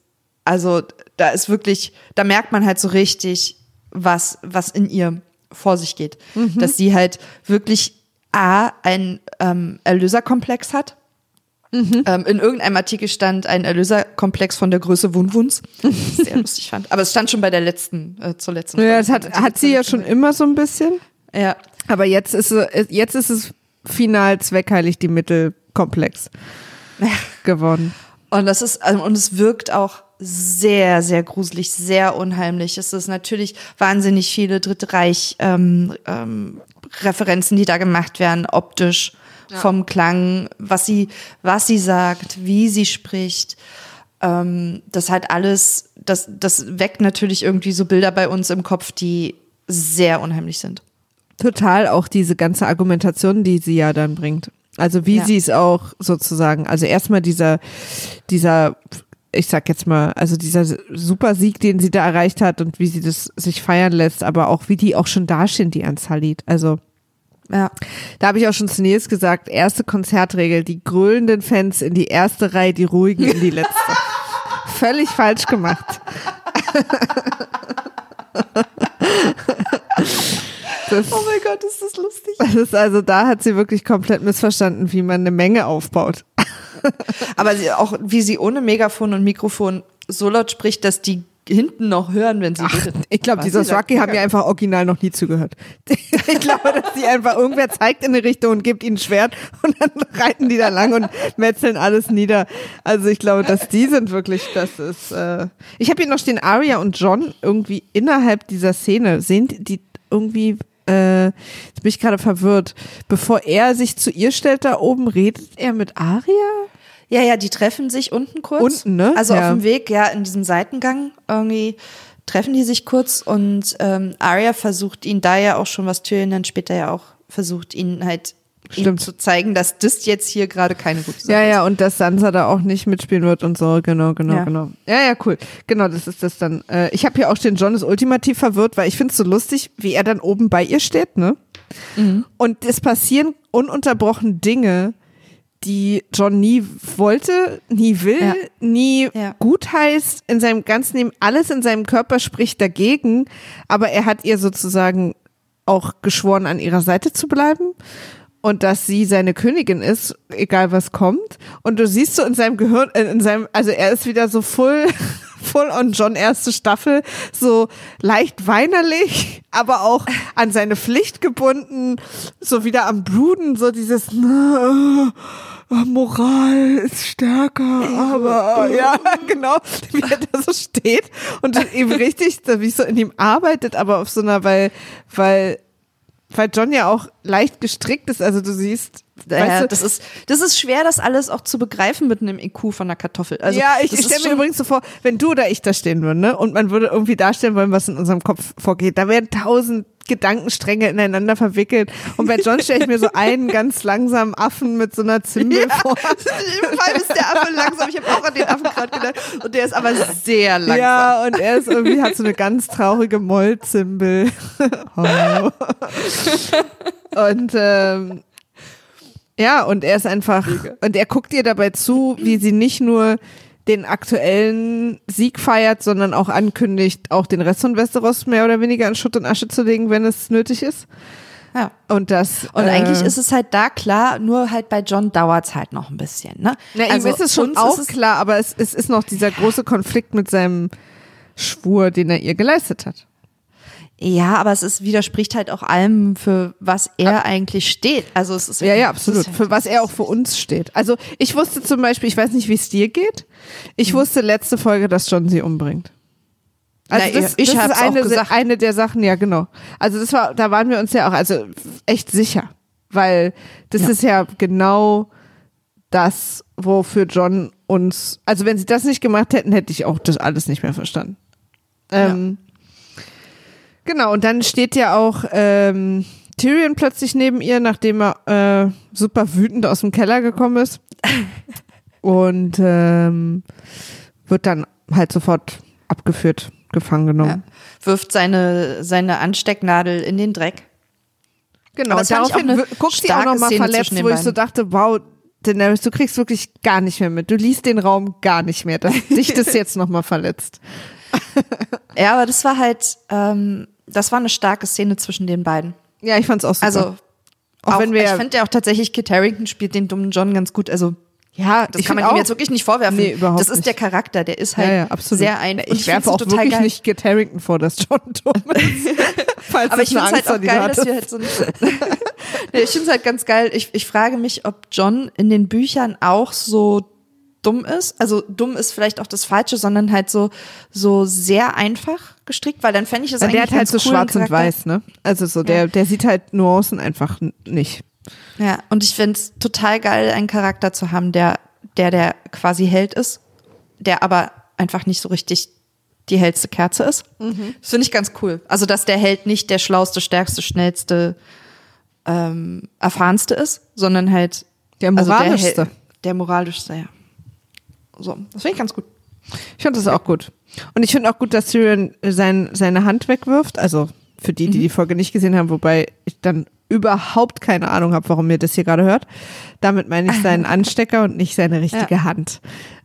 also da ist wirklich, da merkt man halt so richtig, was, was in ihr vor sich geht. Dass sie halt wirklich A, ein ähm, Erlöserkomplex hat. Ähm, in irgendeinem Artikel stand ein Erlöserkomplex von der Größe Wunwuns. [laughs] Sehr lustig fand. Aber es stand schon bei der letzten, äh, zur letzten Ja, das Folge. hat, hat sie ja schon immer so ein bisschen. Ja. Aber jetzt ist, sie- jetzt ist es final zweckheilig die Mittelkomplex geworden. Und das ist, also, und es wirkt auch sehr, sehr gruselig, sehr unheimlich. Es ist natürlich wahnsinnig viele Dritte Reich ähm, ähm, Referenzen, die da gemacht werden, optisch, vom Klang, was sie, was sie sagt, wie sie spricht. Ähm, das hat alles, das, das weckt natürlich irgendwie so Bilder bei uns im Kopf, die sehr unheimlich sind. Total auch diese ganze Argumentation, die sie ja dann bringt. Also wie Ja. sie es auch sozusagen, also erstmal dieser, dieser ich sag jetzt mal, also dieser super Sieg, den sie da erreicht hat und wie sie das sich feiern lässt, aber auch wie die auch schon dastehen, die Ansalit. Also Ja. da habe ich auch schon zu Nils gesagt, erste Konzertregel, die grölenden Fans in die erste Reihe, die ruhigen in die letzte. [laughs] Völlig falsch gemacht. Das, Oh mein Gott, ist das lustig. das ist also, da hat sie wirklich komplett missverstanden, wie man eine Menge aufbaut. [laughs] Aber sie, auch wie sie ohne Megafon und Mikrofon so laut spricht, dass die hinten noch hören, wenn sie redet. Ich glaube, Was die sie sagt, Soswaki haben mir einfach original noch nie zugehört. [laughs] Ich glaube, dass die einfach irgendwer zeigt in eine Richtung und gibt ihnen ein Schwert [laughs] und dann reiten die da lang und metzeln alles nieder. Also ich glaube, dass die sind wirklich, das ist. Äh ich habe hier noch stehen, Arya und John irgendwie innerhalb dieser Szene sehen die irgendwie. Äh, jetzt bin ich gerade verwirrt. Bevor er sich zu ihr stellt da oben, redet er mit Arya? Ja, ja, die treffen sich unten kurz. Unten, ne? Also Ja. auf dem Weg, ja, in diesem Seitengang irgendwie treffen die sich kurz und ähm, Arya versucht ihn da ja auch schon, was Tyrion dann später ja auch versucht, ihn halt Stimmt. zu zeigen, dass das jetzt hier gerade keine gute Sache Ja, ist. ja, und dass Sansa da auch nicht mitspielen wird und so, genau, genau, Ja. genau. Ja, ja, cool. Genau, das ist das dann. Äh, ich habe hier auch stehen, John ist ultimativ verwirrt, weil ich finde es so lustig, wie er dann oben bei ihr steht, ne? Mhm. Und es passieren ununterbrochen Dinge, die John nie wollte, nie will, Ja. nie Ja. gut heißt, in seinem ganzen Leben, alles in seinem Körper spricht dagegen, aber er hat ihr sozusagen auch geschworen, an ihrer Seite zu bleiben und dass sie seine Königin ist, egal was kommt. Und du siehst so in seinem Gehirn, in seinem, also er ist wieder so full, [laughs] full on John erste Staffel, so leicht weinerlich, aber auch an seine Pflicht gebunden, so wieder am Bruden, so dieses, äh, Moral ist stärker, aber [laughs] ja, genau, wie er da so steht und eben richtig, wie es so in ihm arbeitet, aber auf so einer, weil, weil weil John ja auch leicht gestrickt ist, also du siehst, Ja, weißt du, das ist das ist schwer, das alles auch zu begreifen mit einem IQ von einer Kartoffel. Also ja, ich, ich stelle mir übrigens so vor, wenn du oder ich da stehen würden, ne, und man würde irgendwie darstellen wollen, was in unserem Kopf vorgeht, da wären tausend Gedankenstränge ineinander verwickelt. Und bei John stelle ich mir so einen ganz langsamen Affen mit so einer Zimbel Ja, vor. [laughs] im Fall ist der Affe langsam. Ich habe auch an den Affen gerade gedacht. Und der ist aber sehr langsam. Ja, und er ist irgendwie, hat so eine ganz traurige Mollzimbel. [laughs] Oh. und ähm, ja, und er ist einfach, und er guckt ihr dabei zu, wie sie nicht nur den aktuellen Sieg feiert, sondern auch ankündigt, auch den Rest von Westeros mehr oder weniger in Schutt und Asche zu legen, wenn es nötig ist. Ja. Und das Und äh, eigentlich ist es halt da klar, nur halt bei John dauert's halt noch ein bisschen. Ne? Na, ihm ist es schon auch es- klar, aber es, es ist noch dieser große Konflikt mit seinem Schwur, den er ihr geleistet hat. Ja, aber es ist, widerspricht halt auch allem, für was er eigentlich steht. Also es ist Ja, ja, absolut. halt- Für was er auch für uns steht. Also ich wusste zum Beispiel, ich weiß nicht, wie es dir geht. Ich wusste letzte Folge, dass John sie umbringt. Also Na, das, ich das ist eine, eine der Sachen, ja genau. Also das war, da waren wir uns ja auch, also echt sicher, weil das Ja. ist ja genau das, wofür John uns, also wenn sie das nicht gemacht hätten, hätte ich auch das alles nicht mehr verstanden. Ähm, Genau, und dann steht ja auch ähm, Tyrion plötzlich neben ihr, nachdem er äh, super wütend aus dem Keller gekommen ist. [laughs] Und ähm, wird dann halt sofort abgeführt, gefangen genommen. ja, wirft seine, seine Anstecknadel in den Dreck. Genau, daraufhin guckt sie auch nochmal verletzt, wo ich so dachte, wow, Daenerys, du kriegst wirklich gar nicht mehr mit. Du liest den Raum gar nicht mehr, dass [laughs] dich das jetzt nochmal verletzt. Ja, aber das war halt, ähm, das war eine starke Szene zwischen den beiden. Ja, ich fand's auch super. Also auch, wenn wir ich finde ja auch tatsächlich, Kit Harington spielt den dummen John ganz gut. Also ja, das ich kann man find ihm auch, jetzt wirklich nicht vorwerfen. Nee, überhaupt das ist nicht. der Charakter, der ist halt ja, ja, sehr einfach. Ich werfe auch wirklich nicht Kit Harington vor, dass John [laughs] dumm ist. [laughs] Falls Aber ich finde es halt auch geil, dass wir halt so ein [laughs] nee, Ich finde es halt ganz geil. Ich, ich frage mich, ob John in den Büchern auch so dumm ist. Also dumm ist vielleicht auch das Falsche, sondern halt so, so sehr einfach gestrickt, weil dann fände ich das Ja, eigentlich der hat halt so cool, schwarz und Charakter- weiß, ne? Also so, der, der sieht halt Nuancen einfach nicht. Ja, und ich finde es total geil, einen Charakter zu haben, der, der, der quasi Held ist, der aber einfach nicht so richtig die hellste Kerze ist. Das finde ich ganz cool. Also, dass der Held nicht der schlauste, stärkste, schnellste, ähm, erfahrenste ist, sondern halt Der also moralischste. Der, Hel- der moralischste, ja. So, das finde ich ganz gut. Ich fand das auch gut. Und ich finde auch gut, dass Tyrion sein, seine Hand wegwirft. Also für die, die die Folge nicht gesehen haben, wobei ich dann überhaupt keine Ahnung habe, warum ihr das hier gerade hört. Damit meine ich seinen [laughs] Anstecker und nicht seine richtige Hand.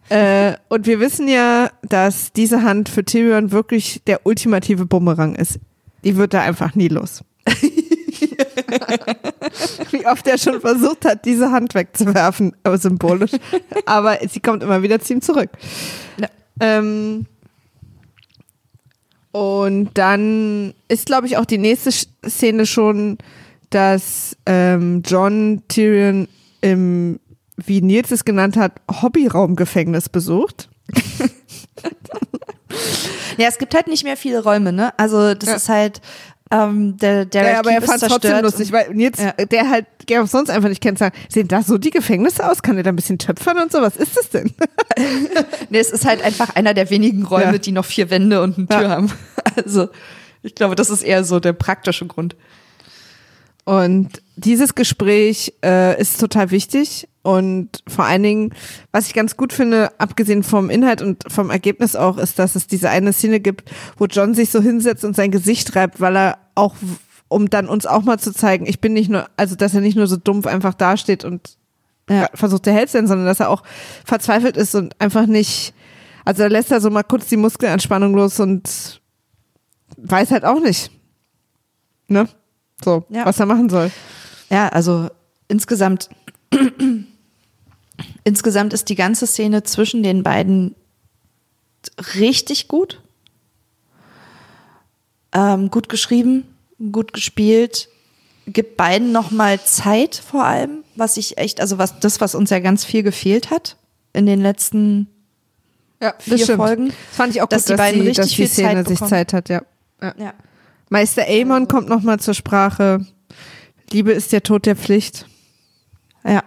Äh, und wir wissen ja, dass diese Hand für Tyrion wirklich der ultimative Bumerang ist. Die wird da einfach nie los. [laughs] [laughs] Wie oft er schon versucht hat, diese Hand wegzuwerfen, aber symbolisch. Aber sie kommt immer wieder zu ihm zurück. Ja. Ähm, und dann ist, glaube ich, auch die nächste Szene schon, dass ähm, John Tyrion im, wie Nils es genannt hat, Hobbyraumgefängnis besucht. [laughs] Ja, es gibt halt nicht mehr viele Räume, ne? Also das Ja. ist halt ähm, der der Ja, aber er fand es trotzdem lustig, weil Nils, Ja. der halt Game of Thrones einfach nicht kennt, sagt, sehen da so die Gefängnisse aus? Kann er da ein bisschen töpfern und so? Was ist das denn? [laughs] Nee, es ist halt einfach einer der wenigen Räume, Ja. die noch vier Wände und eine Tür haben. [laughs] Also, ich glaube, das ist eher so der praktische Grund. Und dieses Gespräch äh, ist total wichtig und vor allen Dingen, was ich ganz gut finde, abgesehen vom Inhalt und vom Ergebnis auch, ist, dass es diese eine Szene gibt, wo John sich so hinsetzt und sein Gesicht reibt, weil er auch, um dann uns auch mal zu zeigen, ich bin nicht nur, also dass er nicht nur so dumpf einfach dasteht und Ja. versucht der Held zu sein, sondern dass er auch verzweifelt ist und einfach nicht, also er lässt er so mal kurz die Muskelanspannung los und weiß halt auch nicht, ne? So, Ja. was er machen soll. Ja, also insgesamt, [clears throat] insgesamt ist die ganze Szene zwischen den beiden richtig gut. Ähm, gut geschrieben, gut gespielt, gibt beiden nochmal Zeit vor allem, was ich echt, also was das, was uns ja ganz viel gefehlt hat in den letzten Ja, vier Folgen. Das fand ich auch dass gut, die beiden die, richtig dass die viel Szene Zeit sich bekommen. Zeit hat, ja. ja. Ja. Meister Amon kommt nochmal zur Sprache. Liebe ist der Tod der Pflicht. Ja.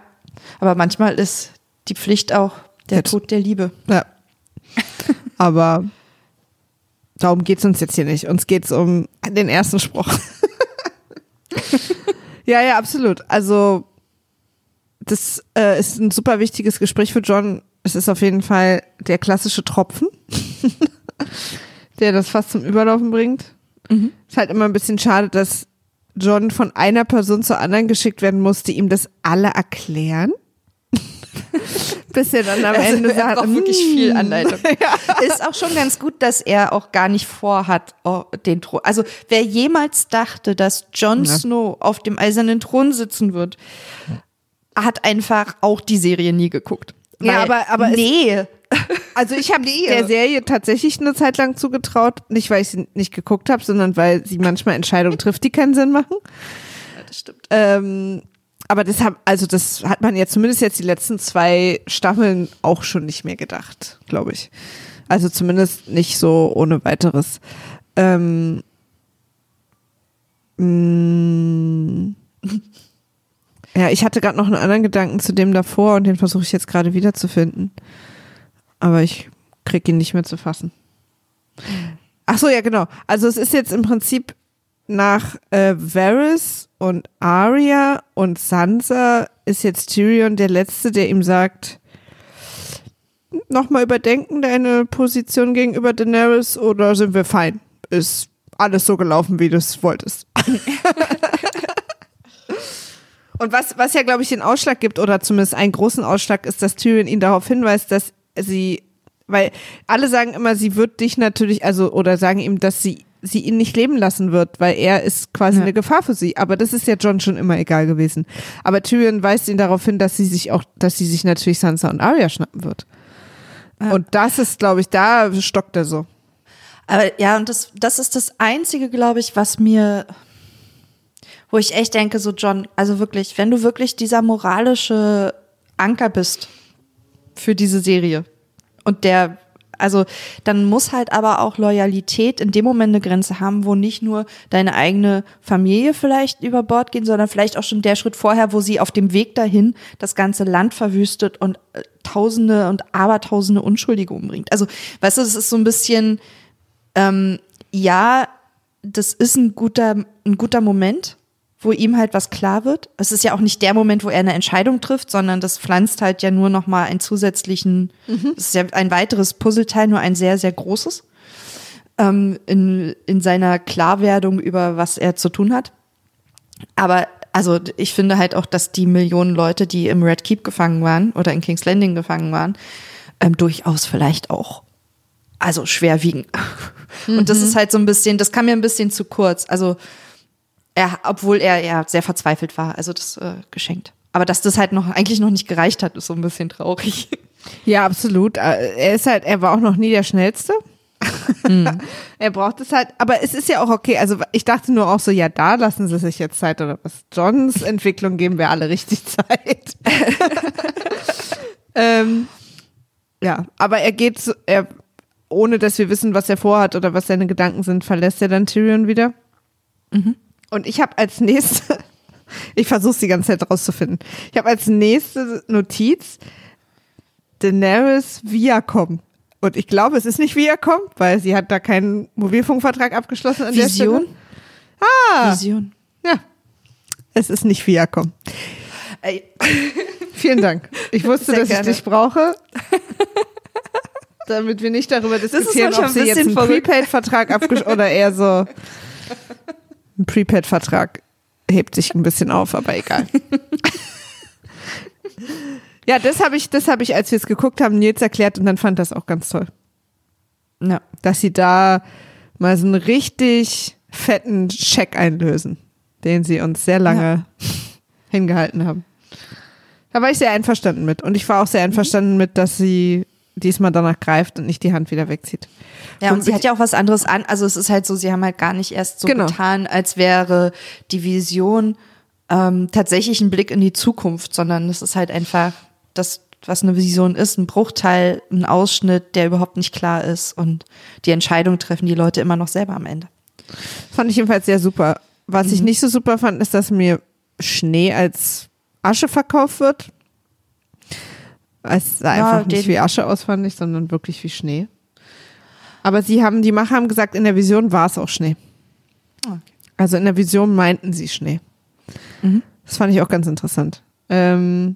Aber manchmal ist die Pflicht auch der Jetzt. Tod der Liebe. Ja. [laughs] Aber darum geht's uns jetzt hier nicht. Uns geht's um den ersten Spruch. [laughs] ja, ja, absolut. Also, das äh, ist ein super wichtiges Gespräch für John. Es ist auf jeden Fall der klassische Tropfen, [laughs] der das fast zum Überlaufen bringt. Ist halt immer ein bisschen schade, dass John von einer Person zur anderen geschickt werden muss, die ihm das alle erklären. [laughs] Bis er dann am [laughs] Also, Ende er sagt, wirklich viel "Mm." Anleitung. [laughs] [laughs] Ist auch schon ganz gut, dass er auch gar nicht vorhat, oh, den Thron. Also wer jemals dachte, dass Jon Ja. Snow auf dem eisernen Thron sitzen wird, hat einfach auch die Serie nie geguckt. Ja, Weil- aber- aber es- nee, Also ich habe der Serie tatsächlich eine Zeit lang zugetraut, nicht weil ich sie nicht geguckt habe, sondern weil sie manchmal Entscheidungen trifft, die keinen Sinn machen. das stimmt. Ähm, aber das hat, also das hat man ja zumindest jetzt die letzten zwei Staffeln auch schon nicht mehr gedacht, glaube ich. Also zumindest nicht so ohne weiteres. Ähm, mm, [laughs] ja, ich hatte gerade noch einen anderen Gedanken zu dem davor und den versuche ich jetzt gerade wiederzufinden. Aber ich krieg ihn nicht mehr zu fassen. Ach so, ja, genau. Also es ist jetzt im Prinzip nach äh, Varys und Arya und Sansa ist jetzt Tyrion der Letzte, der ihm sagt, nochmal überdenken deine Position gegenüber Daenerys oder sind wir fein? Ist alles so gelaufen, wie du es wolltest. [laughs] und was, was ja, glaube ich, den Ausschlag gibt, oder zumindest einen großen Ausschlag, ist, dass Tyrion ihn darauf hinweist, dass sie, weil alle sagen immer, sie wird dich natürlich, also, oder sagen ihm, dass sie sie ihn nicht leben lassen wird, weil er ist quasi Ja. eine Gefahr für sie. Aber das ist ja John schon immer egal gewesen. Aber Tyrion weist ihn darauf hin, dass sie sich auch, dass sie sich natürlich Sansa und Arya schnappen wird. Und das ist, glaube ich, da stockt er so. Aber ja, und das, das ist das Einzige, glaube ich, was mir, wo ich echt denke, so John, also wirklich, wenn du wirklich dieser moralische Anker bist für diese Serie und der, also dann muss halt aber auch Loyalität in dem Moment eine Grenze haben, wo nicht nur deine eigene Familie vielleicht über Bord geht, sondern vielleicht auch schon der Schritt vorher, wo sie auf dem Weg dahin das ganze Land verwüstet und äh, Tausende und Abertausende Unschuldige umbringt. Also, weißt du, das ist so ein bisschen, ähm, ja, das ist ein guter, ein guter Moment, wo ihm halt was klar wird. Es ist ja auch nicht der Moment, wo er eine Entscheidung trifft, sondern das pflanzt halt ja nur noch mal einen zusätzlichen, Mhm. das ist ja ein weiteres Puzzleteil, nur ein sehr, sehr großes, ähm, in, in seiner Klarwerdung über was er zu tun hat. Aber also ich finde halt auch, dass die Millionen Leute, die im Red Keep gefangen waren oder in King's Landing gefangen waren, ähm, durchaus vielleicht auch also schwer wiegen. [laughs] Und das ist halt so ein bisschen, das kam mir ein bisschen zu kurz. Also er, obwohl er ja sehr verzweifelt war, also das äh, geschenkt. Aber dass das halt noch eigentlich noch nicht gereicht hat, ist so ein bisschen traurig. [laughs] Ja, absolut. Äh, Er ist halt, er war auch noch nie der Schnellste. [laughs] er braucht es halt, aber es ist ja auch okay. Also ich dachte nur auch so, ja, da lassen sie sich jetzt Zeit oder was. Johns Entwicklung geben wir alle richtig [laughs] Zeit. ähm, ja, aber er geht, so- er, ohne dass wir wissen, was er vorhat oder was seine Gedanken sind, verlässt er dann Tyrion wieder. Und ich habe als nächste, [laughs] ich versuche es die ganze Zeit rauszufinden. Ich habe als nächste Notiz Daenerys Viacom. Und ich glaube, es ist nicht Viacom, weil sie hat da keinen Mobilfunkvertrag abgeschlossen an der Stelle. Vision? Ah, Vision. ja. Es ist nicht Viacom. Ey, [laughs] Vielen Dank. Ich wusste, Sehr dass gerne. ich dich brauche. [laughs] Damit wir nicht darüber diskutieren, ob sie ein jetzt bisschen einen. Prepaid-Vertrag abgeschlossen oder eher so ein Prepaid-Vertrag hebt sich ein bisschen auf, aber egal. [laughs] ja, das habe ich, das habe ich, als wir es geguckt haben, Nils erklärt und dann fand das auch ganz toll. Ja. dass sie da mal so einen richtig fetten Scheck einlösen, den sie uns sehr lange hingehalten haben. Da war ich sehr einverstanden mit. Und ich war auch sehr einverstanden mit, dass sie diesmal danach greift und nicht die Hand wieder wegzieht. Ja, und sie hat ja auch was anderes an. Also es ist halt so, sie haben halt gar nicht erst so Genau. getan, als wäre die Vision ähm, tatsächlich ein Blick in die Zukunft, sondern es ist halt einfach das, was eine Vision ist, ein Bruchteil, ein Ausschnitt, der überhaupt nicht klar ist. Und die Entscheidung treffen die Leute immer noch selber am Ende. Fand ich jedenfalls sehr super. Was Mhm. ich nicht so super fand, ist, dass mir Schnee als Asche verkauft wird. Es sah Ja, einfach nicht wie Asche aus, fand ich, sondern wirklich wie Schnee. Aber sie haben, die Macher haben gesagt, in der Vision war es auch Schnee. Ah, okay. Also in der Vision meinten sie Schnee. Mhm. Das fand ich auch ganz interessant. Ähm,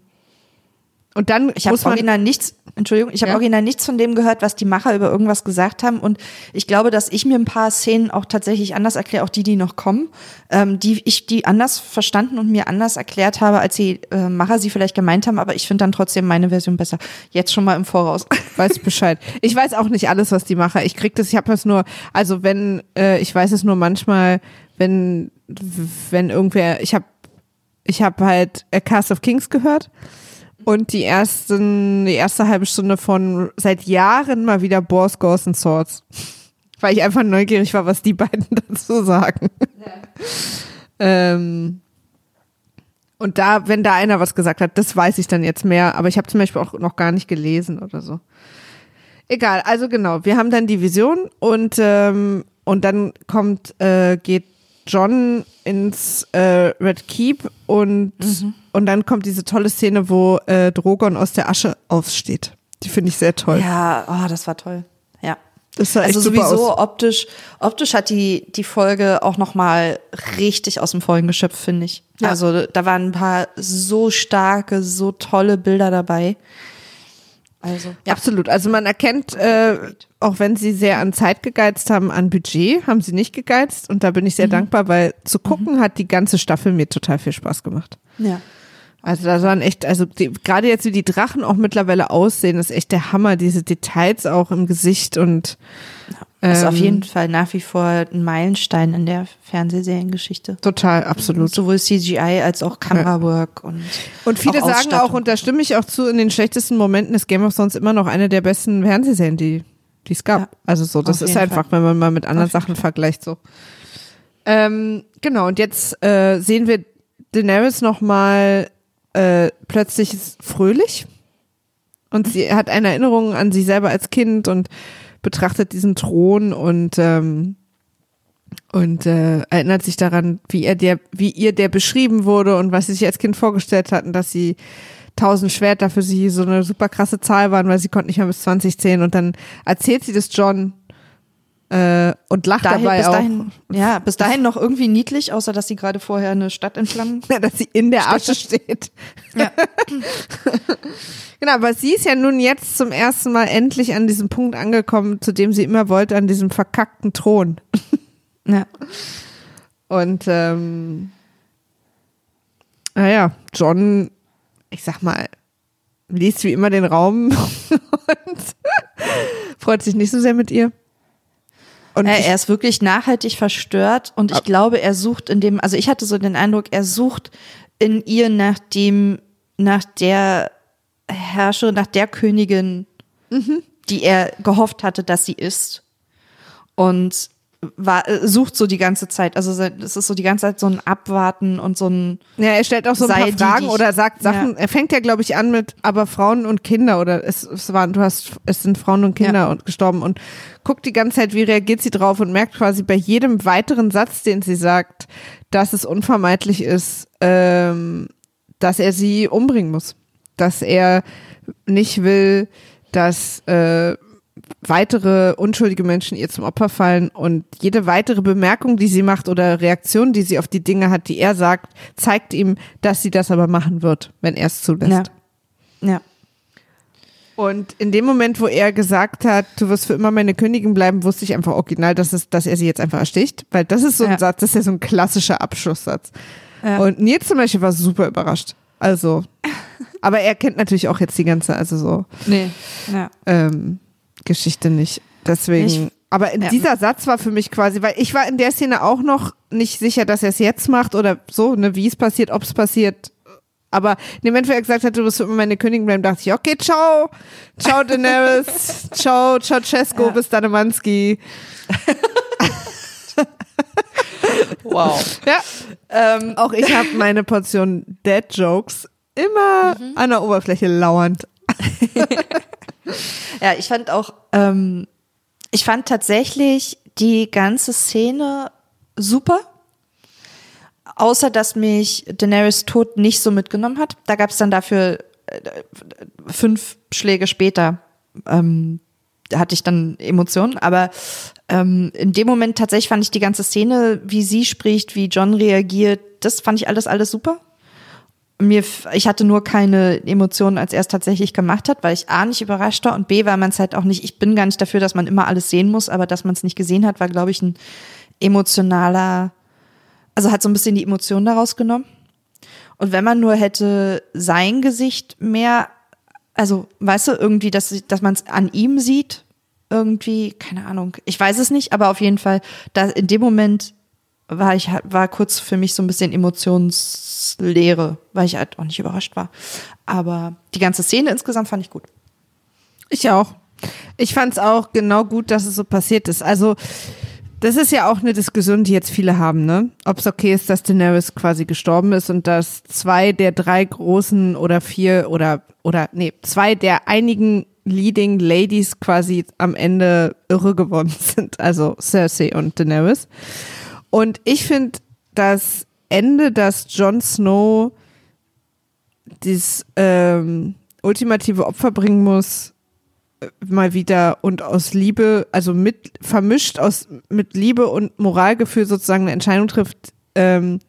und dann Ich habe muss man, original nichts, Entschuldigung, ich habe Ja. original nichts von dem gehört, was die Macher über irgendwas gesagt haben. Und ich glaube, dass ich mir ein paar Szenen auch tatsächlich anders erkläre, auch die, die noch kommen, ähm, die ich die anders verstanden und mir anders erklärt habe, als die äh, Macher sie vielleicht gemeint haben. Aber ich finde dann trotzdem meine Version besser. Jetzt schon mal im Voraus. [laughs] weiß Bescheid. Ich weiß auch nicht alles, was die Macher. Ich krieg das, ich habe das nur, also wenn, äh, ich weiß es nur manchmal, wenn, wenn irgendwer, ich habe ich habe halt A Cast of Kings gehört und die ersten, die erste halbe Stunde von seit Jahren mal wieder Boars, Ghosts and Swords. [laughs] Weil ich einfach neugierig war, was die beiden [laughs] dazu sagen. ähm, und da, wenn da einer was gesagt hat, das weiß ich dann jetzt mehr, aber ich habe zum Beispiel auch noch gar nicht gelesen oder so. Egal, also genau, wir haben dann die Vision und, ähm, und dann kommt, äh, geht John ins äh, Red Keep und, und dann kommt diese tolle Szene, wo äh, Drogon aus der Asche aufsteht. Die finde ich sehr toll. Ja, oh, das war toll. Ja. Das sah echt Also super sowieso aus. optisch, optisch hat die, die Folge auch nochmal richtig aus dem Vollen geschöpft, finde ich. Ja. Also da waren ein paar so starke, so tolle Bilder dabei. Also, ja. Absolut. Also man erkennt, äh, auch wenn sie sehr an Zeit gegeizt haben, an Budget, haben sie nicht gegeizt. Und da bin ich sehr dankbar, weil zu gucken hat die ganze Staffel mir total viel Spaß gemacht. ja. Also da waren echt, also gerade jetzt wie die Drachen auch mittlerweile aussehen, ist echt der Hammer. Diese Details auch im Gesicht und Das ist auf ähm, jeden Fall nach wie vor ein Meilenstein in der Fernsehseriengeschichte. total, absolut. Sowohl CGI als auch Kamerawork und Und viele auch sagen auch, und da stimme ich auch zu, in den schlechtesten Momenten ist Game of Thrones immer noch eine der besten Fernsehserien, die die es gab. Ja, also so, das ist einfach, Fall. wenn man mal mit anderen Auf Sachen vergleicht, so. Ähm, genau, und jetzt äh, sehen wir Daenerys nochmal äh, plötzlich fröhlich. Und sie hat eine Erinnerung an sich selber als Kind und betrachtet diesen Thron und ähm, und äh, erinnert sich daran, wie er der, wie ihr der beschrieben wurde und was sie sich als Kind vorgestellt hatten, dass sie tausend Schwerter für sie so eine super krasse Zahl waren, weil sie konnte nicht mehr bis 20 zählen. Und dann erzählt sie das John Äh, und lacht dahin, dabei bis auch. dahin, ja, bis dahin noch irgendwie niedlich, außer dass sie gerade vorher eine Stadt in Flammen. [laughs] dass sie in der Asche steht. Ja. [laughs] Genau, aber sie ist ja nun jetzt zum ersten Mal endlich an diesem Punkt angekommen, zu dem sie immer wollte, an diesem verkackten Thron. ja. Und ähm, naja, John, ich sag mal, liest wie immer den Raum [laughs] und freut sich nicht so sehr mit ihr. Und Äh, er ist wirklich nachhaltig verstört und ich glaube, er sucht in dem, also ich hatte so den Eindruck, er sucht in ihr nach dem, nach der Herrscherin, nach der Königin, die er gehofft hatte, dass sie ist. Und war, äh, sucht so die ganze Zeit. Also es ist so die ganze Zeit so ein Abwarten und so ein Ja, er stellt auch so ein paar die, Fragen die ich- oder sagt Sachen. Ja. Er fängt ja, glaube ich, an mit, aber Frauen und Kinder oder es, es waren, du hast, es sind Frauen und Kinder Ja. und gestorben und guckt die ganze Zeit, wie reagiert sie drauf und merkt quasi bei jedem weiteren Satz, den sie sagt, dass es unvermeidlich ist, ähm, dass er sie umbringen muss. Dass er nicht will, dass äh, weitere unschuldige Menschen ihr zum Opfer fallen und jede weitere Bemerkung, die sie macht oder Reaktion, die sie auf die Dinge hat, die er sagt, zeigt ihm, dass sie das aber machen wird, wenn er es zulässt. Ja. Ja. Und in dem Moment, wo er gesagt hat, du wirst für immer meine Königin bleiben, wusste ich einfach original, dass, es, dass er sie jetzt einfach ersticht, weil das ist so ein Ja. Satz, das ist ja so ein klassischer Abschlusssatz. Ja. Und Nils zum Beispiel war super überrascht. Also, [laughs] aber er kennt natürlich auch jetzt die ganze, also so Nee. Ja. ähm, Geschichte nicht. Deswegen. Ich- aber ja. dieser Satz war für mich quasi, weil ich war in der Szene auch noch nicht sicher, dass er es jetzt macht oder so, ne, wie es passiert, ob es passiert. Aber in dem Moment, wo er gesagt hat, du wirst immer meine Königin bleiben, dachte ich, okay, ciao, ciao Daenerys, [laughs] ciao Ceausescu, Ja. bis Danemanski. [laughs] Wow. Ja, ähm, auch ich habe meine Portion Dead-Jokes immer Mhm. an der Oberfläche lauernd. [laughs] Ja, ich fand auch, ähm, ich fand tatsächlich die ganze Szene super. Außer, dass mich Daenerys Tod nicht so mitgenommen hat. Da gab es dann dafür äh, fünf Schläge später, ähm, hatte ich dann Emotionen. Aber ähm, in dem Moment tatsächlich fand ich die ganze Szene, wie sie spricht, wie John reagiert, das fand ich alles, alles super mir, ich hatte nur keine Emotionen, als er es tatsächlich gemacht hat, weil ich A nicht überrascht war und B, weil man es halt auch nicht, ich bin gar nicht dafür, dass man immer alles sehen muss, aber dass man es nicht gesehen hat, war, glaube ich, ein emotionaler, also hat so ein bisschen die Emotion daraus genommen. Und wenn man nur hätte sein Gesicht mehr, also weißt du, irgendwie, dass, dass man es an ihm sieht, irgendwie, keine Ahnung, ich weiß es nicht, aber auf jeden Fall, da in dem Moment war ich war kurz für mich so ein bisschen Emotionsleere, weil ich halt auch nicht überrascht war. Aber die ganze Szene insgesamt fand ich gut. Ich auch. Ich fand es auch genau gut, dass es so passiert ist. Also, das ist ja auch eine Diskussion, die jetzt viele haben, ne? Ob es okay ist, dass Daenerys quasi gestorben ist und dass zwei der drei großen oder vier oder, oder, nee, zwei der einigen Leading Ladies quasi am Ende irre geworden [laughs] sind. Also Cersei und Daenerys. Und ich finde das Ende, dass Jon Snow dieses ähm, ultimative Opfer bringen muss, äh, mal wieder und aus Liebe, also mit vermischt aus mit Liebe und Moralgefühl sozusagen eine Entscheidung trifft, ähm,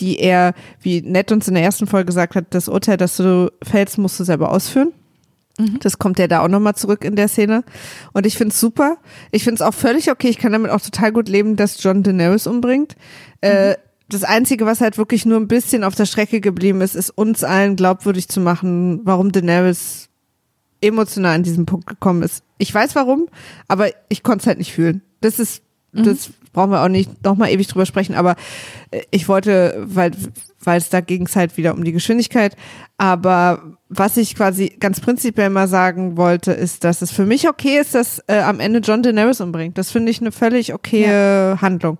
die er, wie Ned uns in der ersten Folge gesagt hat, das Urteil, das du fällst, musst du selber ausführen. Das kommt ja da auch nochmal zurück in der Szene. Und ich finde es super. Ich finde es auch völlig okay. Ich kann damit auch total gut leben, dass John Daenerys umbringt. Äh, das Einzige, was halt wirklich nur ein bisschen auf der Strecke geblieben ist, ist uns allen glaubwürdig zu machen, warum Daenerys emotional an diesem Punkt gekommen ist. Ich weiß warum, aber ich konnte es halt nicht fühlen. Das ist, das brauchen wir auch nicht nochmal ewig drüber sprechen, aber äh, ich wollte, weil, weil es da ging es halt wieder um die Geschwindigkeit. Aber was ich quasi ganz prinzipiell mal sagen wollte, ist, dass es für mich okay ist, dass äh, am Ende John Daenerys umbringt. Das finde ich eine völlig okaye Handlung.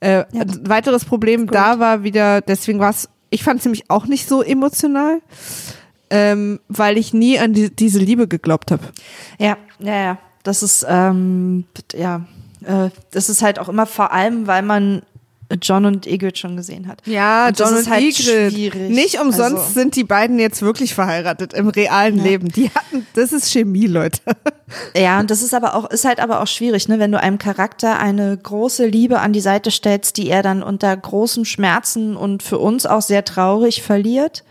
Äh, Ein weiteres Problem da war wieder, deswegen war es, ich fand es nämlich auch nicht so emotional, ähm, weil ich nie an die, diese Liebe geglaubt habe. Ja, ja, ja. Das ist, ähm, ja, äh, das ist halt auch immer vor allem, weil man John und Ygritte schon gesehen hat. Ja, Und John und halt Ygritte. schwierig. Nicht umsonst Also- sind die beiden jetzt wirklich verheiratet im realen Ja. Leben. Die hatten, das ist Chemie, Leute. [laughs] Ja, und das ist aber auch, ist halt aber auch schwierig, ne, wenn du einem Charakter eine große Liebe an die Seite stellst, die er dann unter großen Schmerzen und für uns auch sehr traurig verliert,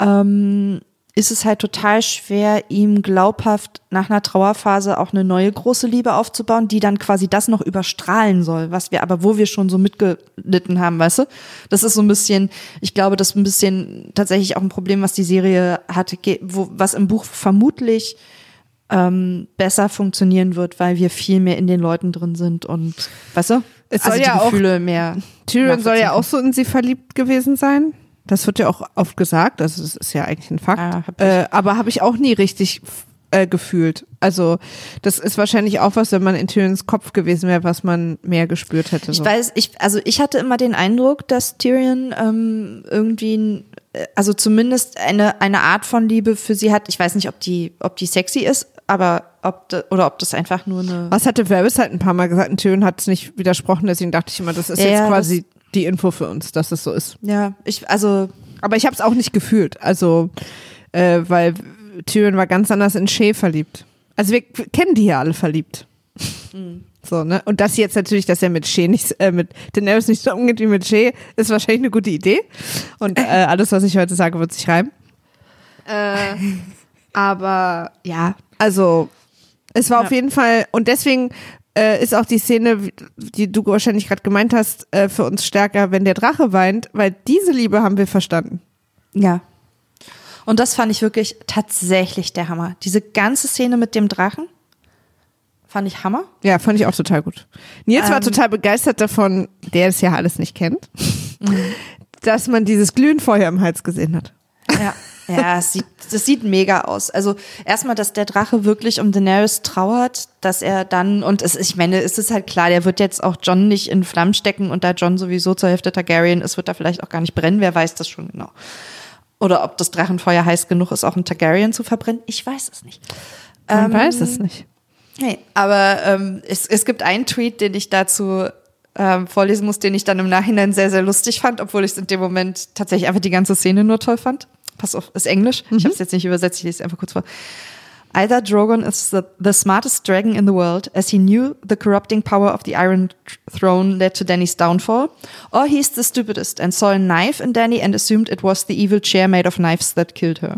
ähm, ist es halt total schwer, ihm glaubhaft nach einer Trauerphase auch eine neue große Liebe aufzubauen, die dann quasi das noch überstrahlen soll, was wir aber, wo wir schon so mitgelitten haben, weißt du? Das ist so ein bisschen, ich glaube, das ist ein bisschen tatsächlich auch ein Problem, was die Serie hatte, ge- wo, was im Buch vermutlich ähm, besser funktionieren wird, weil wir viel mehr in den Leuten drin sind und, weißt du? Es also soll die ja auch- Gefühle mehr. Tyrion soll ja auch so in sie verliebt gewesen sein. Das wird ja auch oft gesagt, also das ist ja eigentlich ein Fakt. Ah, hab ich- äh, aber habe ich auch nie richtig äh, gefühlt. Also das ist wahrscheinlich auch was, wenn man in Tyrions Kopf gewesen wäre, was man mehr gespürt hätte. Ich So. weiß, ich, also ich hatte immer den Eindruck, dass Tyrion ähm, irgendwie, äh, also zumindest eine, eine Art von Liebe für sie hat. Ich weiß nicht, ob die, ob die sexy ist, aber ob, de, oder ob das einfach nur eine. Was hatte Varys halt ein paar Mal gesagt und Tyrion hat es nicht widersprochen, deswegen dachte ich immer, das ist Ja, jetzt quasi die Info für uns, dass es so ist. Ja, ich, also Aber ich habe es auch nicht gefühlt, also äh, weil Tyrion war ganz anders in Shay verliebt. Also wir kennen die ja alle verliebt. Mhm. So, ne? Und das jetzt natürlich, dass er mit Shay nicht, äh, mit Daenerys nicht so umgeht wie mit Shay, ist wahrscheinlich eine gute Idee. Und äh, [laughs] alles, was ich heute sage, wird sich reimen. Äh, [laughs] aber ja, also es war Ja. auf jeden Fall, und deswegen äh, ist auch die Szene, die du wahrscheinlich gerade gemeint hast, äh, für uns stärker, wenn der Drache weint, weil diese Liebe haben wir verstanden. Ja. Und das fand ich wirklich tatsächlich der Hammer. Diese ganze Szene mit dem Drachen fand ich Hammer. Ja, fand ich auch total gut. Nils war Ähm. total begeistert davon, der es ja alles nicht kennt, [laughs] dass man dieses Glühen vorher im Hals gesehen hat. Ja. Ja, es sieht, das sieht mega aus. Also erstmal, dass der Drache wirklich um Daenerys trauert, dass er dann, und es, ich meine, es ist halt klar, der wird jetzt auch John nicht in Flammen stecken und da John sowieso zur Hälfte Targaryen ist, wird er vielleicht auch gar nicht brennen, wer weiß das schon genau. Oder ob das Drachenfeuer heiß genug ist, auch einen Targaryen zu verbrennen, ich weiß es nicht. Man Ähm, weiß es nicht. Hey, aber ähm, es, es gibt einen Tweet, den ich dazu ähm, vorlesen muss, den ich dann im Nachhinein sehr, sehr lustig fand, obwohl ich es in dem Moment tatsächlich einfach die ganze Szene nur toll fand. Pass auf, ist Englisch. Ich habe es jetzt nicht übersetzt, ich lese es einfach kurz vor. Either Drogon is the, the smartest dragon in the world, as he knew the corrupting power of the Iron Throne led to Danny's downfall, or he's the stupidest and saw a knife in Danny and assumed it was the evil chair made of knives that killed her.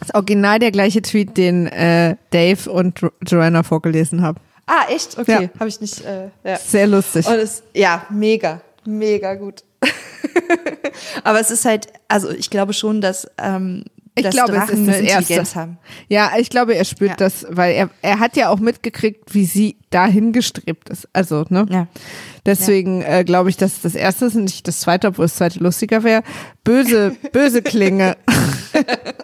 Das ist original der gleiche Tweet, den äh, Dave und Jo- Joanna vorgelesen haben. Ah, echt? Okay, Ja. habe ich nicht. Äh, ja. Sehr lustig. Und es, ja, mega, mega gut. [laughs] Aber es ist halt, also ich glaube schon, dass, ähm, Ich dass glaube, es Drachen ist das eine Intelligenz Erste. haben. Ja, ich glaube, er spürt Ja. das, weil er, er hat ja auch mitgekriegt, wie sie dahin gestrebt ist. Also, ne? Ja. Deswegen äh, glaube ich, dass das erste ist und nicht das zweite, obwohl das zweite lustiger wäre. Böse, [laughs] böse Klinge. [laughs]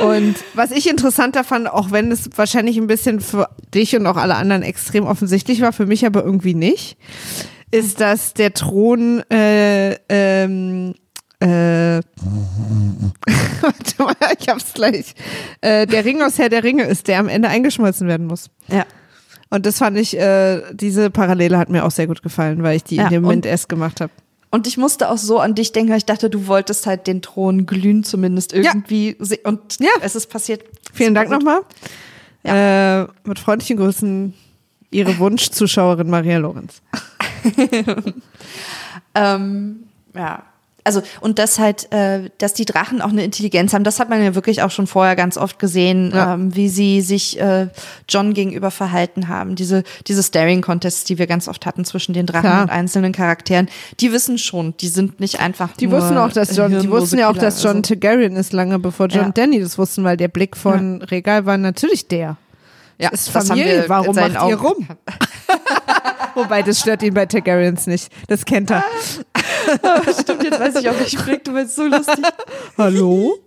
und was ich interessanter fand, auch wenn es wahrscheinlich ein bisschen für dich und auch alle anderen extrem offensichtlich war, für mich aber irgendwie nicht, ist, dass der Thron äh, ähm, äh, [laughs] warte mal, ich hab's gleich. Äh, der Ring aus Herr der Ringe ist, der am Ende eingeschmolzen werden muss. Ja. Und das fand ich, äh, diese Parallele hat mir auch sehr gut gefallen, weil ich die Ja, in dem Moment erst gemacht habe. Und ich musste auch so an dich denken, weil ich dachte, du wolltest halt den Thron glühen zumindest irgendwie. se- Und Ja. es ist passiert. Vielen Dank nochmal. Äh, mit freundlichen Grüßen, Ihre Wunschzuschauerin Maria Lorenz. [laughs] Ähm, ja. Also, und das halt, äh, dass die Drachen auch eine Intelligenz haben, das hat man ja wirklich auch schon vorher ganz oft gesehen, Ja. ähm, wie sie sich äh, John gegenüber verhalten haben. Diese, diese Staring-Contests, die wir ganz oft hatten zwischen den Drachen Klar. und einzelnen Charakteren, die wissen schon, die sind nicht einfach Die wussten auch, dass John, die wussten ja auch, Killer. dass John Also, Targaryen ist, lange bevor John Ja. Danny das wussten, weil der Blick von Regal war natürlich der. ja, ist das haben Familie, in warum macht ihr Augen- rum? [laughs] Wobei, das stört ihn bei Targaryens nicht. Das kennt er. [laughs] Stimmt, jetzt weiß ich auch, welchen Blick du meinst, so lustig. [laughs] Hallo?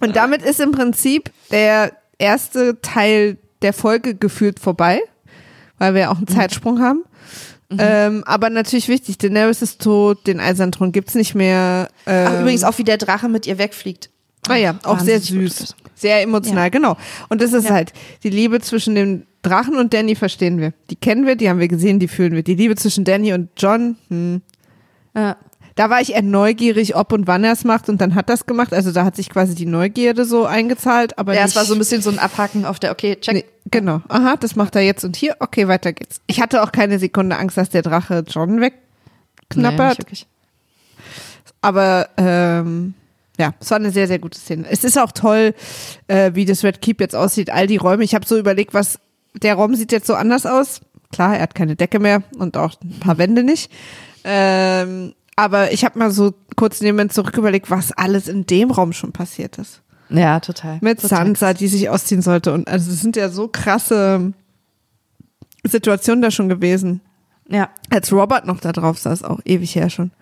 Und damit ist im Prinzip der erste Teil der Folge gefühlt vorbei, weil wir auch einen Zeitsprung haben. Ähm, aber natürlich wichtig, Daenerys ist tot, den Eisernen Thron gibt's nicht mehr. Ähm, Ach, übrigens auch, wie der Drache mit ihr wegfliegt. Ah ja, auch sehr Wahnsinnig süß. Sehr emotional, Ja. genau. Und das ist Ja. halt die Liebe zwischen dem Drachen und Danny verstehen wir. Die kennen wir, die haben wir gesehen, die fühlen wir. Die Liebe zwischen Danny und John, hm. Ja. da war ich eher neugierig, ob und wann er es macht und dann hat das gemacht. Also da hat sich quasi die Neugierde so eingezahlt, aber Ja, es war so ein bisschen so ein Abhaken auf der, okay, check. Nee, genau. Aha, das macht er jetzt und hier. Okay, weiter geht's. Ich hatte auch keine Sekunde Angst, dass der Drache John Nee, wegknappert. wirklich. aber ähm, ja, es war eine sehr, sehr gute Szene. Es ist auch toll, äh, wie das Red Keep jetzt aussieht, all die Räume. Ich habe so überlegt, was der Raum sieht jetzt so anders aus. Klar, er hat keine Decke mehr und auch ein paar Wände nicht. Ähm, aber ich habe mal so kurz nebenbei zurück überlegt, was alles in dem Raum schon passiert ist. Ja, total. Mit total. Sansa, die sich ausziehen sollte. Und also es sind ja so krasse Situationen da schon gewesen. Ja. Als Robert noch da drauf saß, auch ewig her schon.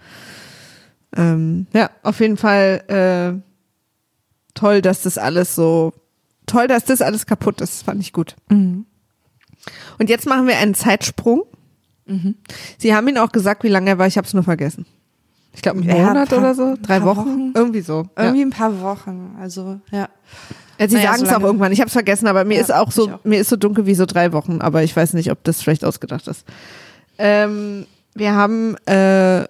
Ähm, ja, auf jeden Fall äh, toll, dass das alles so, toll, dass das alles kaputt ist, fand ich gut. Mhm. Und jetzt machen wir einen Zeitsprung. Mhm. Sie haben ihn auch gesagt, wie lange er war, ich habe es nur vergessen. Ich glaube, einen Ja, Monat paar- oder so, drei Wochen, Wochen. irgendwie so. Irgendwie ein paar Wochen. Also, ja. Ja, sie Naja, sagen es so auch lange. irgendwann. Ich habe es vergessen, aber mir Ja, ist auch so, auch. mir ist so dunkel wie so drei Wochen. Aber ich weiß nicht, ob das vielleicht ausgedacht ist. Ähm, wir haben, äh,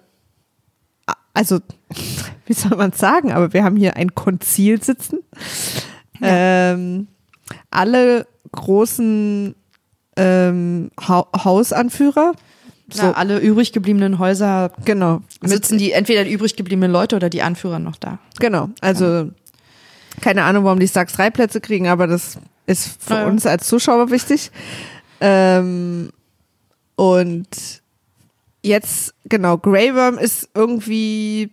also, [laughs] wie soll man sagen? Aber wir haben hier ein Konzil sitzen. Ähm, alle großen ähm, ha Hausanführer. So, Na, alle übrig gebliebenen Häuser genau. Sitzen die entweder die übrig gebliebenen Leute oder die Anführer noch da. Genau, also keine Ahnung, warum die Starks drei Plätze kriegen, aber das ist für Ja, ja. uns als Zuschauer wichtig. Ähm, und jetzt, genau, Grey Worm ist irgendwie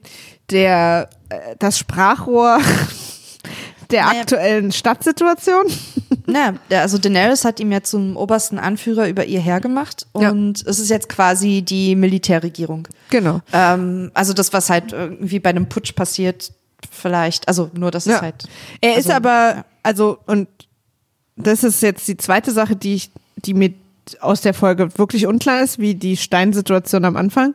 der, äh, das Sprachrohr [laughs] der Naja. aktuellen Stadtsituation. [laughs] Na, der- also Daenerys hat ihm ja zum obersten Anführer über ihr hergemacht Ja. und es ist jetzt quasi die Militärregierung. Genau. Ähm, also das, was halt irgendwie bei einem Putsch passiert, vielleicht, also nur, dass Ja. es halt. Er ist Also, aber, also, und das ist jetzt die zweite Sache, die ich, die mir aus der Folge wirklich unklar ist, wie die Steinsituation am Anfang,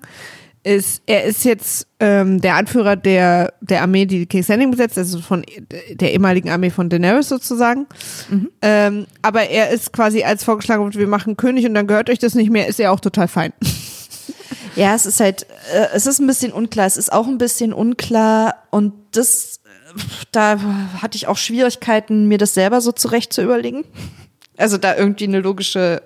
ist, er ist jetzt ähm, der Anführer der, der Armee, die King's Landing besetzt, also von der ehemaligen Armee von Daenerys sozusagen. Ähm, aber er ist quasi als vorgeschlagen wird, wir machen König und dann gehört euch das nicht mehr, ist er auch total fein. [laughs] Ja, es ist halt, äh, es ist ein bisschen unklar. Es ist auch ein bisschen unklar und das, äh, da hatte ich auch Schwierigkeiten, mir das selber so zurecht zu überlegen. Also da irgendwie eine logische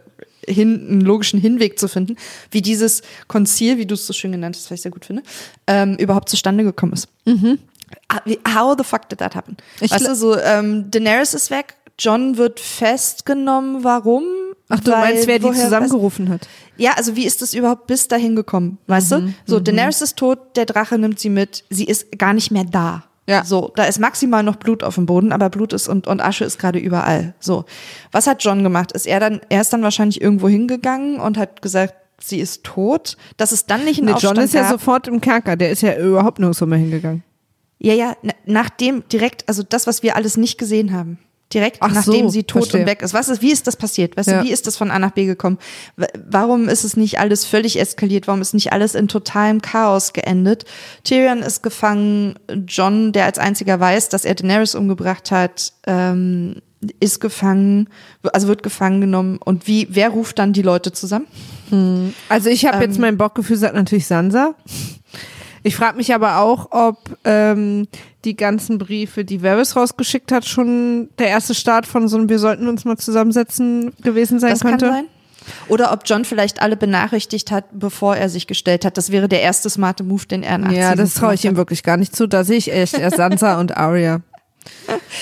hin, einen logischen Hinweg zu finden, wie dieses Konzil, wie du es so schön genannt hast, was ich sehr gut finde, ähm, überhaupt zustande gekommen ist. Ah, wie- How the fuck did that happen? Ich weißt du, so ähm, Daenerys ist weg, John wird festgenommen. Warum? Ach, du Weil- meinst, wer die zusammengerufen hat? ja, also wie ist das überhaupt bis dahin gekommen, weißt Mhm, du? So, Daenerys ist tot, der Drache nimmt sie mit, sie ist gar nicht mehr da. Ja. So, da ist maximal noch Blut auf dem Boden, aber Blut ist und, und Asche ist gerade überall. So. Was hat John gemacht? Ist er dann, er ist dann wahrscheinlich irgendwo hingegangen und hat gesagt, sie ist tot, dass es dann nicht einen Nee, John Aufstand ist ja gab. sofort im Kerker, der ist ja überhaupt nirgendwo mehr hingegangen. Ja, ja, na- nachdem direkt, also das, was wir alles nicht gesehen haben. Direkt Ach nachdem so, sie tot verstehe. und weg ist. Was ist, wie ist das passiert? Weißt Ja. du, wie ist das von A nach B gekommen? Warum ist es nicht alles völlig eskaliert? Warum ist nicht alles in totalem Chaos geendet? Tyrion ist gefangen. John, der als einziger weiß, dass er Daenerys umgebracht hat, ähm, ist gefangen, also wird gefangen genommen. Und wie, wer ruft dann die Leute zusammen? Also ich habe Ähm. jetzt mein Bauchgefühl sagt natürlich Sansa. Ich frage mich aber auch, ob ähm, die ganzen Briefe, die Varys rausgeschickt hat, schon der erste Start von so einem Wir sollten uns mal zusammensetzen gewesen sein Das könnte. kann sein. Oder ob John vielleicht alle benachrichtigt hat, bevor er sich gestellt hat. Das wäre der erste smarte Move, den er nach Ja, das traue ich ihm wirklich gar nicht zu. Da sehe ich echt erst Sansa und Arya. [laughs]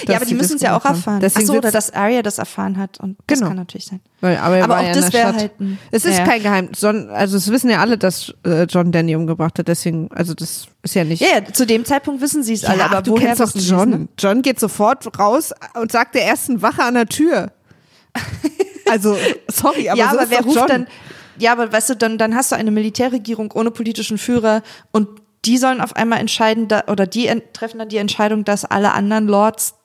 Ja, aber die müssen es ja auch erfahren. Ach Deswegen so, oder sitzt- dass Arya das erfahren hat. Und das Genau. kann natürlich sein. Weil, aber er Aber auch ja das wäre halt ein- Es ist ja. kein Geheimnis. Also es wissen ja alle, dass äh, John Danny umgebracht hat. Deswegen, also das ist ja nicht. Ja, ja, zu dem Zeitpunkt wissen sie es alle. Aber du woher kennst doch John. ne? John geht sofort raus und sagt der ersten Wache an der Tür. [laughs] Also, sorry, aber ja, so aber ist wer ruft John. dann? Ja, aber weißt du, dann, dann hast du eine Militärregierung ohne politischen Führer und die sollen auf einmal entscheiden, da, oder die treffen dann die Entscheidung, dass alle anderen Lords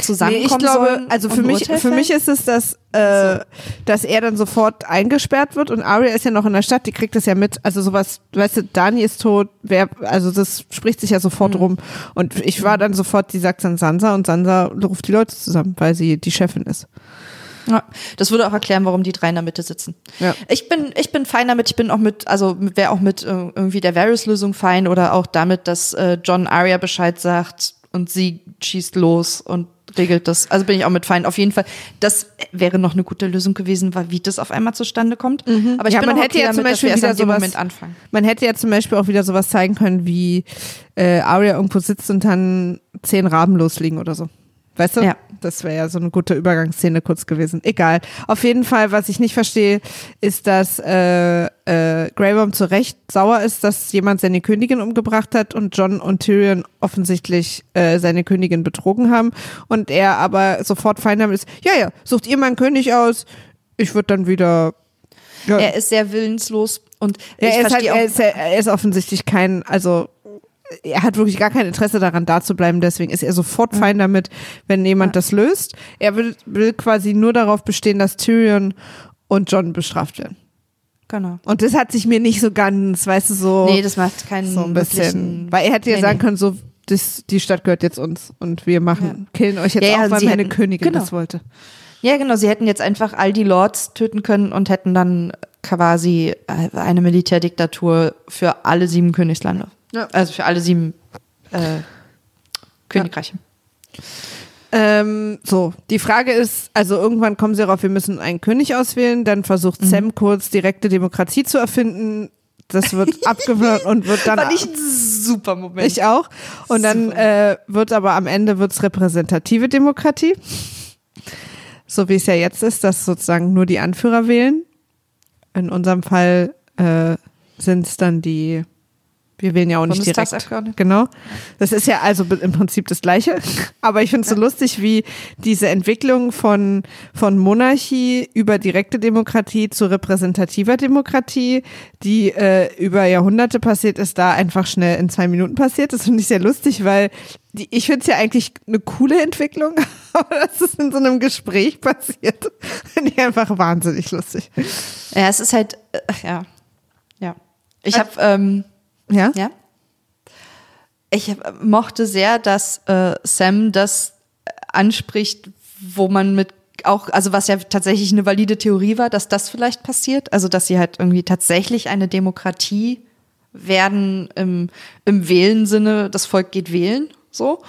zusammenkommen Nee, ich glaube, sollen also für mich, für mich ist es, dass, äh, dass er dann sofort eingesperrt wird und Arya ist ja noch in der Stadt, die kriegt das ja mit. Also sowas, weißt du, Dani ist tot, wer, also das spricht sich ja sofort rum. Und ich war dann sofort, die sagt dann Sansa und Sansa ruft die Leute zusammen, weil sie die Chefin ist. Ja, das würde auch erklären, warum die drei in der Mitte sitzen. Ja. Ich bin, ich bin fein damit. Ich bin auch mit, also wäre auch mit äh, irgendwie der Varys-Lösung fein oder auch damit, dass äh, John Arya Bescheid sagt und sie schießt los und regelt das. Also bin ich auch mit fein. Auf jeden Fall, das wäre noch eine gute Lösung gewesen, weil wie das auf einmal zustande kommt. Aber ich Ja, bin man auch hätte okay ja zum damit, Beispiel wir erst wieder sowas- anfangen. Man hätte ja zum Beispiel auch wieder sowas zeigen können, wie äh, Arya irgendwo sitzt und dann zehn Raben losliegen oder so. Weißt du? Ja. Das wäre ja so eine gute Übergangsszene kurz gewesen. Egal. Auf jeden Fall, was ich nicht verstehe, ist, dass äh, äh, Grey Worm zu Recht sauer ist, dass jemand seine Königin umgebracht hat und John und Tyrion offensichtlich äh, seine Königin betrogen haben und er aber sofort fein damit ist, ja, ja, sucht ihr mal einen König aus, ich würde dann wieder ja, Er ist sehr willenslos und ja, er, ist halt, er, ist, er ist offensichtlich kein, also er hat wirklich gar kein Interesse daran, da zu bleiben. Deswegen ist er sofort fein damit, wenn jemand das löst. Er will, will quasi nur darauf bestehen, dass Tyrion und John bestraft werden. Genau. Und das hat sich mir nicht so ganz, weißt du, so, Nee, das macht keinen so ein bisschen. Weil er hätte ja Nee, sagen nee. können, so, das, die Stadt gehört jetzt uns und wir machen, killen euch jetzt Ja, ja, auch, weil sie meine hätten- Königin genau. das wollte. Ja, genau. Sie hätten jetzt einfach all die Lords töten können und hätten dann quasi äh, eine Militärdiktatur für alle sieben Königslande. Ja. Also für alle sieben äh, Königreiche. Ähm, so, die Frage ist, also irgendwann kommen sie darauf, wir müssen einen König auswählen, dann versucht Mhm. Sam kurz direkte Demokratie zu erfinden. Das wird [laughs] abgewehrt und wird dann. Fand ich ein super Moment. ich auch. Und dann äh, wird aber am Ende wird's repräsentative Demokratie. So wie es ja jetzt ist, dass sozusagen nur die Anführer wählen. In unserem Fall äh, sind es dann die, wir wählen ja auch nicht direkt. Genau. Das ist ja also im Prinzip das Gleiche. [laughs] Aber ich finde es so lustig, wie diese Entwicklung von, von Monarchie über direkte Demokratie zu repräsentativer Demokratie, die äh, über Jahrhunderte passiert ist, da einfach schnell in zwei Minuten passiert. Das finde ich sehr lustig, weil die, ich finde es ja eigentlich eine coole Entwicklung, [laughs] aber dass es in so einem Gespräch passiert, [laughs] finde ich einfach wahnsinnig lustig. Ja, es ist halt, äh, ja. Ja. Ich habe, ähm, Ja? ja. Ich mochte sehr, dass äh, Sam das anspricht, wo man mit auch, also was ja tatsächlich eine valide Theorie war, dass das vielleicht passiert, also dass sie halt irgendwie tatsächlich eine Demokratie werden im, im Wählen-Sinne, das Volk geht wählen, so.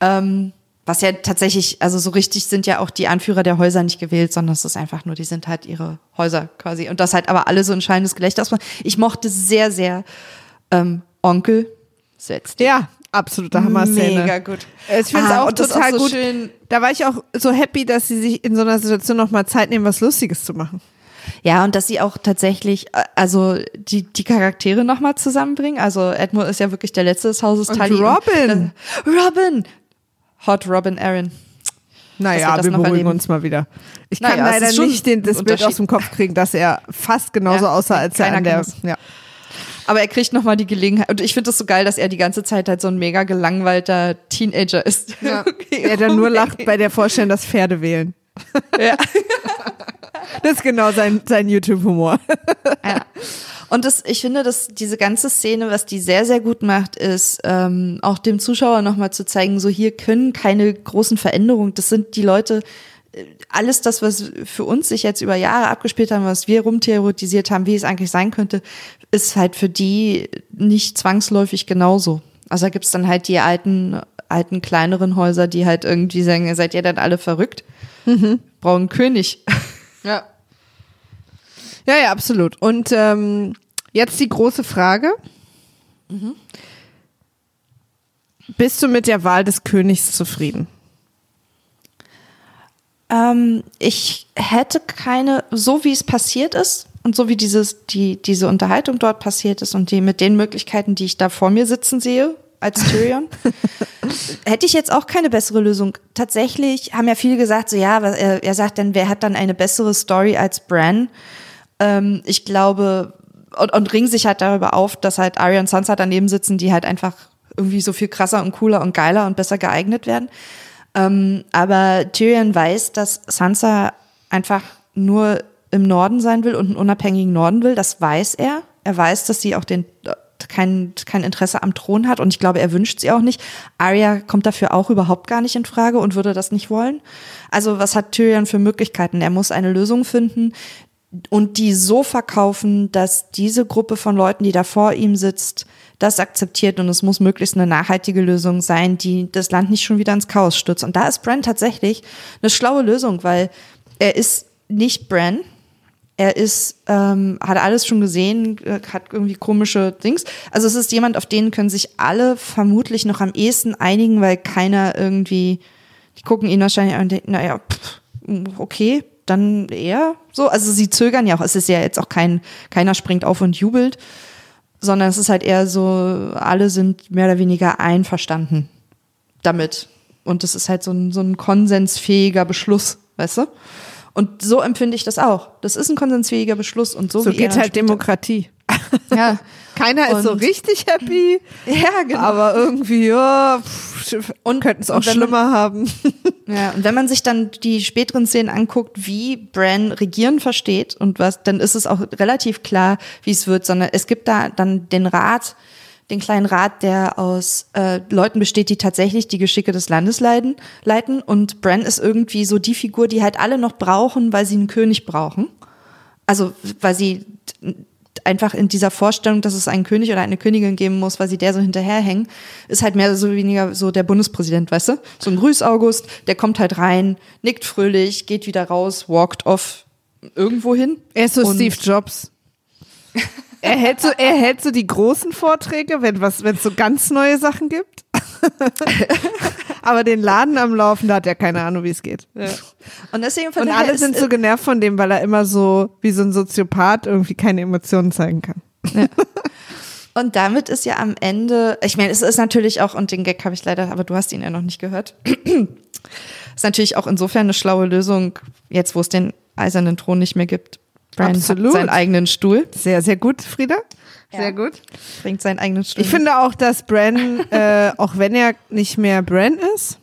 Ähm, was ja tatsächlich, also so richtig sind ja auch die Anführer der Häuser nicht gewählt, sondern es ist einfach nur, die sind halt ihre Häuser quasi. Und das halt aber alle so ein schallendes Gelächter ausmachen. Ich mochte sehr, sehr ähm, Onkel setzt. Ja, absolute Hammer-Szene. Mega gut. Ich finde es Ah, auch total auch so gut. schön- Da war ich auch so happy, dass sie sich in so einer Situation nochmal Zeit nehmen, was Lustiges zu machen. Ja, und dass sie auch tatsächlich, äh, also die, die Charaktere nochmal zusammenbringen. Also Edmund ist ja wirklich der Letzte des Hauses. Und Tully Robin. äh, Robin! Hot Robin Aaron. Naja, wir beruhigen uns mal wieder. Ich kann Naja, leider nicht den, das Bild aus dem Kopf kriegen, dass er fast genauso Ja, aussah, als er an der. Ja. Aber er kriegt nochmal die Gelegenheit. Und ich finde das so geil, dass er die ganze Zeit halt so ein mega gelangweilter Teenager ist. Ja. [laughs] Okay, Er dann nur lacht bei der Vorstellung, dass Pferde wählen. Ja. [laughs] Das ist genau sein, sein YouTube-Humor. Ja. Und das, ich finde, dass diese ganze Szene, was die sehr, sehr gut macht, ist ähm, auch dem Zuschauer nochmal zu zeigen, so hier können keine großen Veränderungen. Das sind die Leute, alles das, was für uns sich jetzt über Jahre abgespielt haben, was wir rumtheoretisiert haben, wie es eigentlich sein könnte, ist halt für die nicht zwangsläufig genauso. Also da gibt's dann halt die alten, alten, kleineren Häuser, die halt irgendwie sagen, seid ihr dann alle verrückt? Brauchen einen König. Ja. Ja, ja, absolut. Und ähm, jetzt die große Frage. Bist du mit der Wahl des Königs zufrieden? Ähm, ich hätte keine, so wie es passiert ist und so wie dieses, die, diese Unterhaltung dort passiert ist und die mit den Möglichkeiten, die ich da vor mir sitzen sehe, als Tyrion, [laughs] hätte ich jetzt auch keine bessere Lösung. Tatsächlich haben ja viele gesagt, so ja, er, er sagt dann, wer hat dann eine bessere Story als Bran? Ähm, ich glaube, und, und ringen sich halt darüber auf, dass halt Arya und Sansa daneben sitzen, die halt einfach irgendwie so viel krasser und cooler und geiler und besser geeignet werden. Ähm, aber Tyrion weiß, dass Sansa einfach nur im Norden sein will und einen unabhängigen Norden will. Das weiß er. Er weiß, dass sie auch den kein, kein Interesse am Thron hat und ich glaube, er wünscht sie auch nicht. Arya kommt dafür auch überhaupt gar nicht in Frage und würde das nicht wollen. Also was hat Tyrion für Möglichkeiten? Er muss eine Lösung finden und die so verkaufen, dass diese Gruppe von Leuten, die da vor ihm sitzt, das akzeptiert und es muss möglichst eine nachhaltige Lösung sein, die das Land nicht schon wieder ins Chaos stürzt. Und da ist Bran tatsächlich eine schlaue Lösung, weil er ist nicht Bran, er ist, ähm, hat alles schon gesehen, äh, hat irgendwie komische Dings. Also es ist jemand, auf den können sich alle vermutlich noch am ehesten einigen, weil keiner irgendwie, die gucken ihn wahrscheinlich an und denken, naja, pff, okay, dann eher so. Also sie zögern ja auch. Es ist ja jetzt auch kein, keiner springt auf und jubelt, sondern es ist halt eher so, alle sind mehr oder weniger einverstanden damit. Und es ist halt so ein, so ein konsensfähiger Beschluss, weißt du? Und so empfinde ich das auch. Das ist ein konsensfähiger Beschluss und so, So geht halt Demokratie. Ja. [laughs] Keiner ist so Und- richtig happy, [laughs] Ja, genau. aber irgendwie, ja, pff, Und- könnten es auch und wenn man- schlimmer haben. [laughs] Ja, und wenn man sich dann die späteren Szenen anguckt, wie Bran regieren versteht und was, dann ist es auch relativ klar, wie es wird, sondern es gibt da dann den Rat, den kleinen Rat, der aus äh, Leuten besteht, die tatsächlich die Geschicke des Landes leiten, leiten. Und Bran ist irgendwie so die Figur, die halt alle noch brauchen, weil sie einen König brauchen. Also, weil sie einfach in dieser Vorstellung, dass es einen König oder eine Königin geben muss, weil sie der so hinterherhängen, ist halt mehr so weniger so der Bundespräsident, weißt du? So ein Grüß August, der kommt halt rein, nickt fröhlich, geht wieder raus, walkt off irgendwo hin. Er ist so Steve Jobs. Er hält so, er hält so die großen Vorträge, wenn was, wenn es so ganz neue Sachen gibt. [laughs] Aber den Laden am Laufen, da hat er keine Ahnung, wie es geht. Und deswegen von Und alle ist- sind so genervt von dem, weil er immer so wie so ein Soziopath irgendwie keine Emotionen zeigen kann. Und damit ist ja am Ende, ich meine, es ist natürlich auch, und den Gag habe ich leider, aber du hast ihn ja noch nicht gehört, [clears throat] ist natürlich auch insofern eine schlaue Lösung, jetzt wo es den eisernen Thron nicht mehr gibt. Brian Absolut. hat seinen eigenen Stuhl, Sehr, sehr gut, Frieda. Sehr Ja. gut. bringt seinen eigenen Stuhl. Ich finde auch, dass Bran, äh, auch wenn er nicht mehr Bran ist,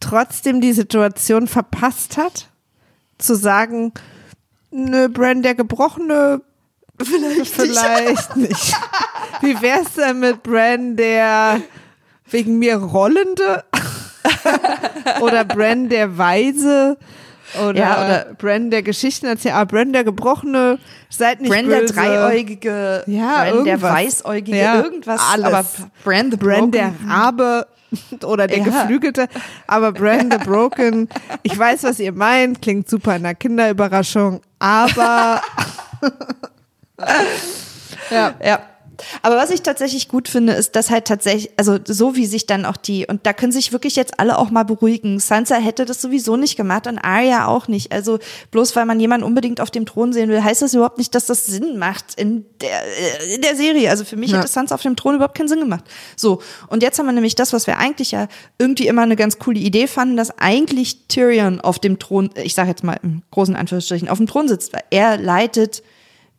trotzdem die Situation verpasst hat, zu sagen, nö, Bran der Gebrochene, vielleicht, vielleicht [laughs] nicht. Wie wär's denn mit Bran der wegen mir Rollende? [laughs] oder Bran der Weise? Oder, Ja, oder- der Geschichtenerzähler, ah, Bran der Gebrochene, seid nicht Bran der böse. Dreieugige, Ja, Bran der irgendwas. Weißäugige, Ja, irgendwas. alles. Aber Broken. der Rabe [laughs] oder der Ja. Geflügelte, aber the Broken. Ich weiß, was ihr meint, klingt super in einer Kinderüberraschung, aber [laughs] ja. Ja. Aber was ich tatsächlich gut finde, ist, dass halt tatsächlich, also so wie sich dann auch die, und da können sich wirklich jetzt alle auch mal beruhigen. Sansa hätte das sowieso nicht gemacht und Arya auch nicht. Also bloß weil man jemanden unbedingt auf dem Thron sehen will, heißt das überhaupt nicht, dass das Sinn macht in der, äh, in der Serie. Also für mich Ja. hätte Sansa auf dem Thron überhaupt keinen Sinn gemacht. So. Und jetzt haben wir nämlich das, was wir eigentlich ja irgendwie immer eine ganz coole Idee fanden, dass eigentlich Tyrion auf dem Thron, ich sage jetzt mal im großen Anführungsstrichen, auf dem Thron sitzt, weil er leitet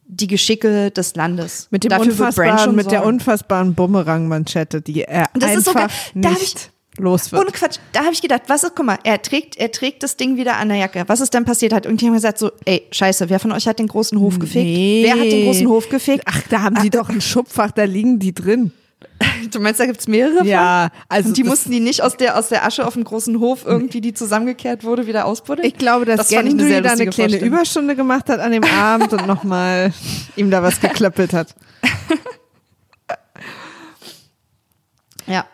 die Geschicke des Landes. Mit dem Dafür unfassbaren, mit der unfassbaren Bumerang-Manschette, die er Das ist einfach. Da hab nicht los wird. Ohne Quatsch, da habe ich gedacht, was ist, guck mal, er trägt, er trägt das Ding wieder an der Jacke. Was ist denn passiert? Hat irgendjemand gesagt so, ey, scheiße, wer von euch hat den großen Hof gefegt? Nee. Wer hat den großen Hof gefegt? Ach, da haben die doch ein Schubfach, da liegen die drin. [laughs] Du meinst, da gibt's mehrere von? Ja, also Und die mussten die nicht aus der, aus der Asche auf dem großen Hof irgendwie, die zusammengekehrt wurde, wieder ausbuddeln? Ich glaube, dass Das eine da eine kleine Vorstellung. Überstunde gemacht hat an dem Abend und nochmal [laughs] ihm da was geklöppelt hat. [laughs] Ja.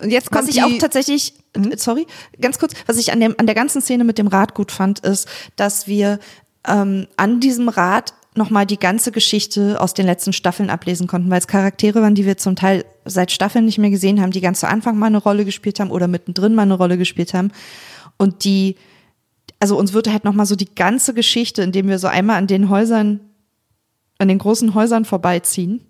Und jetzt kommt Was ich auch tatsächlich, äh, sorry, ganz kurz, was ich an, dem, an der ganzen Szene mit dem Rad gut fand, ist, dass wir ähm, an diesem Rad nochmal die ganze Geschichte aus den letzten Staffeln ablesen konnten, weil es Charaktere waren, die wir zum Teil seit Staffeln nicht mehr gesehen haben, die ganz zu Anfang mal eine Rolle gespielt haben oder mittendrin mal eine Rolle gespielt haben. Und die, also uns wird halt nochmal so die ganze Geschichte, indem wir so einmal an den Häusern, an den großen Häusern vorbeiziehen,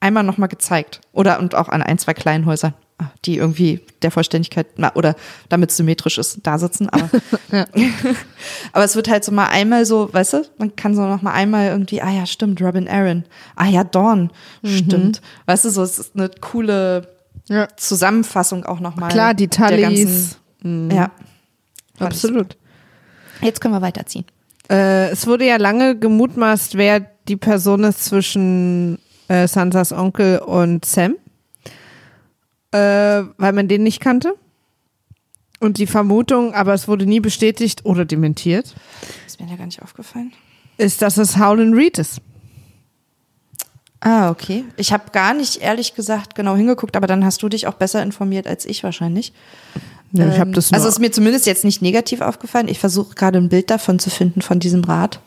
einmal nochmal gezeigt. Oder und auch an ein, zwei kleinen Häusern, die irgendwie der Vollständigkeit, na, oder damit symmetrisch ist, da sitzen. Aber, [laughs] [laughs] aber es wird halt so mal einmal so, weißt du, man kann so noch mal einmal irgendwie, ah ja, stimmt, Robin Aaron. Ah ja, Dawn, stimmt. Weißt du, so, es ist eine coole Ja. Zusammenfassung auch nochmal. Klar, die Tullys. ganzen- Ja. Absolut. Jetzt können wir weiterziehen. Äh, es wurde ja lange gemutmaßt, wer die Person ist zwischen äh, Sansas Onkel und Sam, äh, weil man den nicht kannte. Und die Vermutung, aber es wurde nie bestätigt oder dementiert, Ist mir ja gar nicht aufgefallen. ist, dass es Howlin Reed ist. Ah, okay. Ich habe gar nicht, ehrlich gesagt, genau hingeguckt, aber dann hast du dich auch besser informiert als ich wahrscheinlich. Ja, ich hab Ähm, das nur- also ist mir zumindest jetzt nicht negativ aufgefallen. Ich versuche gerade ein Bild davon zu finden, von diesem Rad.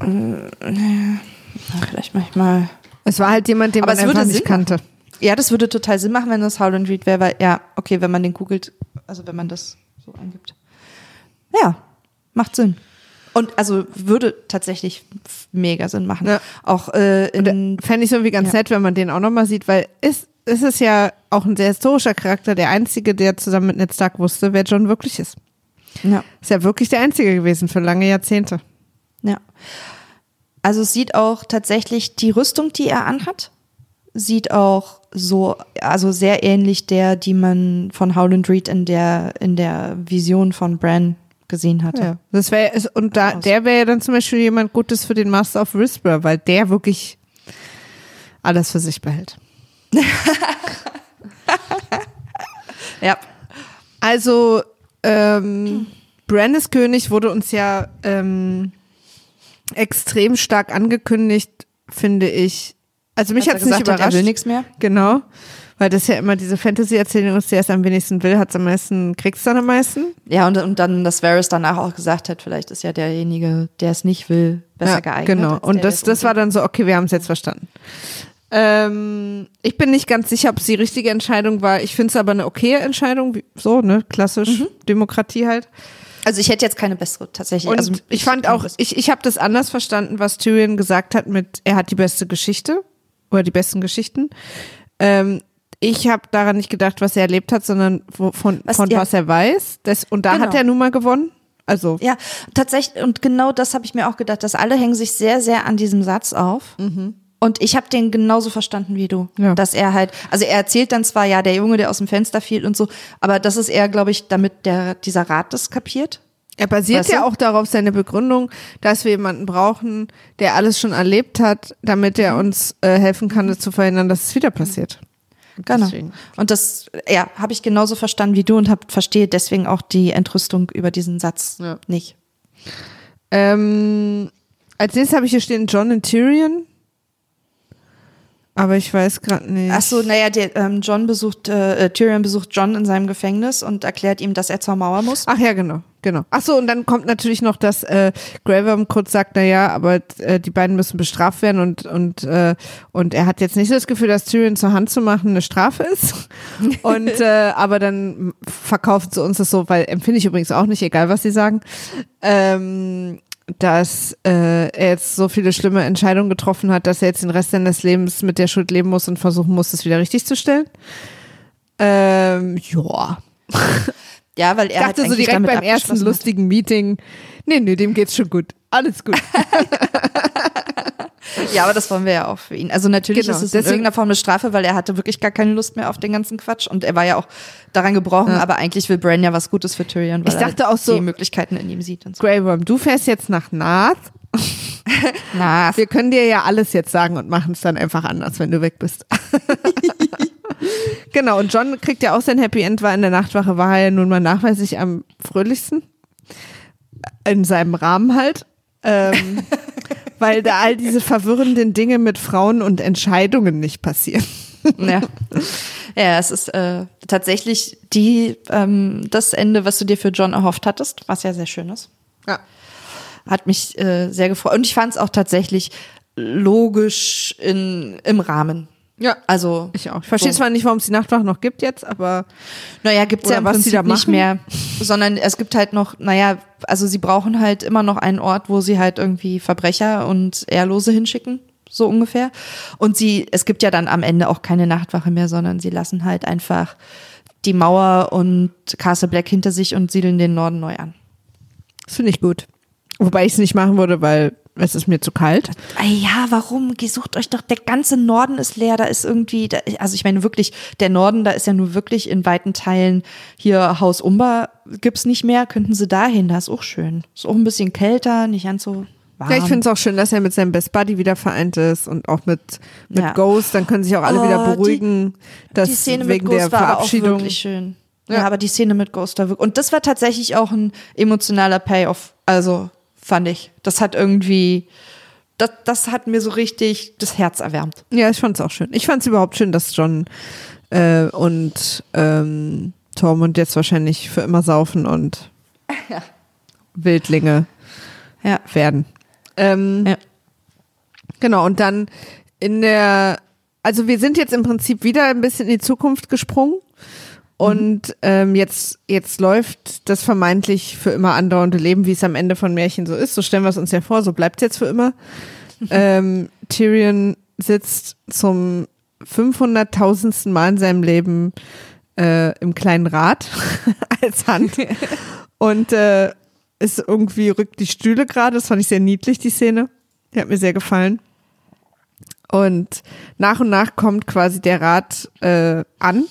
Ähm, ja, vielleicht manchmal. Es war halt jemand, den Aber man einfach nicht Sinn kannte. Ja, das würde total Sinn machen, wenn das Howland Reed wäre, weil, ja, okay, wenn man den googelt, also wenn man das so eingibt. Ja, macht Sinn. Und also würde tatsächlich mega Sinn machen. Ja. Auch äh, in, Fände ich irgendwie ganz Ja. nett, wenn man den auch nochmal sieht, weil es, es ist ja auch ein sehr historischer Charakter, der einzige, der zusammen mit Ned Stark wusste, wer John wirklich ist. ja. Ist ja wirklich der einzige gewesen für lange Jahrzehnte. Ja. Also es sieht auch tatsächlich die Rüstung, die er anhat, sieht auch so, also sehr ähnlich der, die man von Howland Reed in der, in der Vision von Bran gesehen hatte. Ja. Das wäre und da der wäre ja dann zum Beispiel jemand Gutes für den Master of Whisper, weil der wirklich alles für sich behält. [laughs] Ja. Also ähm, Brandis König wurde uns ja ähm, extrem stark angekündigt, finde ich. Also mich hat es nicht gesagt hat, überrascht. er will nichts mehr. Genau. Weil das ja immer diese Fantasy-Erzählung ist, der es am wenigsten will, hat es am meisten, kriegst dann am meisten. Ja, und, und dann, dass Varys danach auch gesagt hat, vielleicht ist ja derjenige, der es nicht will, besser ja, geeignet. Genau. Und das, es das war dann so, okay, wir haben es jetzt verstanden. Ähm, ich bin nicht ganz sicher, ob es die richtige Entscheidung war. Ich finde es aber eine okaye Entscheidung, wie- so, ne, klassisch, Mhm. Demokratie halt. Also ich hätte jetzt keine bessere tatsächlich. Und also ich fand auch, ich, ich habe das anders verstanden, was Tyrion gesagt hat mit, er hat die beste Geschichte oder die besten Geschichten. Ähm, ich habe daran nicht gedacht, was er erlebt hat, sondern wo, von, Was- von ja. was er weiß. Das, und da hat Genau. er nun mal gewonnen. Also, Ja, tatsächlich, und genau das habe ich mir auch gedacht, dass alle hängen sich sehr, sehr an diesem Satz auf. Und ich habe den genauso verstanden wie du. Ja. Dass er halt, also er erzählt dann zwar, ja, der Junge, der aus dem Fenster fiel und so, aber das ist eher, glaube ich, damit der, dieser Rat das kapiert. Er basiert Weißt ja du? auch darauf, seine Begründung, dass wir jemanden brauchen, der alles schon erlebt hat, damit er uns äh, helfen kann, das zu verhindern, dass es wieder passiert. Genau. Deswegen. Und das, ja, habe ich genauso verstanden wie du und hab, verstehe deswegen auch die Entrüstung über diesen Satz Ja. nicht. Ähm, als nächstes habe ich hier stehen John und Tyrion. Aber ich weiß gerade nicht. Ach so, naja, der, ähm, John besucht, äh, Tyrion besucht John in seinem Gefängnis und erklärt ihm, dass er zur Mauer muss. Ach ja, genau, genau. Ach so, und dann kommt natürlich noch, dass äh, Graham kurz sagt, na ja, aber äh, die beiden müssen bestraft werden und und äh, und er hat jetzt nicht so das Gefühl, dass Tyrion zur Hand zu machen eine Strafe ist. [laughs] Und äh, aber dann verkaufen sie uns das so, weil empfinde ich übrigens auch nicht, egal was sie sagen, ähm, dass äh, er jetzt so viele schlimme Entscheidungen getroffen hat, dass er jetzt den Rest seines Lebens mit der Schuld leben muss und versuchen muss, es wieder richtig zu stellen. Ähm, ja. [laughs] Ja, weil er Ich dachte so eigentlich direkt beim ersten lustigen Meeting, nee, nee, dem geht's schon gut. Alles gut. [laughs] Ja, aber das wollen wir ja auch für ihn. Also natürlich Genau, ist es in deswegen- irgendeiner Form eine Strafe, weil er hatte wirklich gar keine Lust mehr auf den ganzen Quatsch und er war ja auch daran gebrochen, Ja. aber eigentlich will Bran ja was Gutes für Tyrion, weil Ich dachte er auch so- die Möglichkeiten in ihm sieht und so. Grey Worm, du fährst jetzt nach Nath. [laughs] Na, Wir können dir ja alles jetzt sagen und machen es dann einfach anders, wenn du weg bist. [laughs] genau, und John kriegt ja auch sein Happy End, weil in der Nachtwache war er ja nun mal nachweislich am fröhlichsten. In seinem Rahmen halt. Ähm, [laughs] weil da all diese verwirrenden Dinge mit Frauen und Entscheidungen nicht passieren. ja. Ja, es ist äh, tatsächlich die, ähm, das Ende, was du dir für John erhofft hattest, was ja sehr schön ist. Ja. Hat mich äh, sehr gefreut. Und ich fand es auch tatsächlich logisch in, im Rahmen. Ja. Also Ich auch. Ich verstehe so. zwar nicht, warum es die Nachtwache noch gibt jetzt, aber Naja, gibt's ja im Prinzip nicht mehr. [laughs] Sondern es gibt halt noch, naja, also sie brauchen halt immer noch einen Ort, wo sie halt irgendwie Verbrecher und Ehrlose hinschicken, so ungefähr. Und sie, es gibt ja dann am Ende auch keine Nachtwache mehr, sondern sie lassen halt einfach die Mauer und Castle Black hinter sich und siedeln den Norden neu an. das finde ich gut. Wobei ich es nicht machen würde, weil es ist mir zu kalt. Ah ja, warum? Sucht euch doch, der ganze Norden ist leer, da ist irgendwie, da, also ich meine wirklich, der Norden, da ist ja nur wirklich in weiten Teilen hier Haus Umba gibt's nicht mehr, könnten sie dahin, da ist auch schön. Ist auch ein bisschen kälter, nicht ganz so warm. Ja, ich finde es auch schön, dass er mit seinem Best Buddy wieder vereint ist und auch mit, mit Ja. Ghost. Dann können sich auch alle Oh, wieder die- beruhigen, dass die Szene wegen mit Ghost der war aber auch Verabschiedung. wirklich schön. Ja. Ja. aber die Szene mit Ghost war wirklich, und das war tatsächlich auch ein emotionaler Payoff, also fand ich. Das hat irgendwie, das, das hat mir so richtig das Herz erwärmt. Ja, ich fand es auch schön. Ich fand es überhaupt schön, dass John äh, und ähm, Tormund jetzt wahrscheinlich für immer saufen und [laughs] Wildlinge Ja. werden. Ähm, Ja. Genau, und dann in der, also wir sind jetzt im Prinzip wieder ein bisschen in die Zukunft gesprungen. Und ähm, jetzt, jetzt läuft das vermeintlich für immer andauernde Leben, wie es am Ende von Märchen so ist. So stellen wir es uns ja vor, so bleibt es jetzt für immer. [laughs] ähm, Tyrion sitzt zum 500.000. Mal in seinem Leben äh, im kleinen Rad [laughs] als Hand und äh, ist irgendwie rückt die Stühle gerade. Das fand ich sehr niedlich, die Szene. Die hat mir sehr gefallen. Und nach und nach kommt quasi der Rat äh, an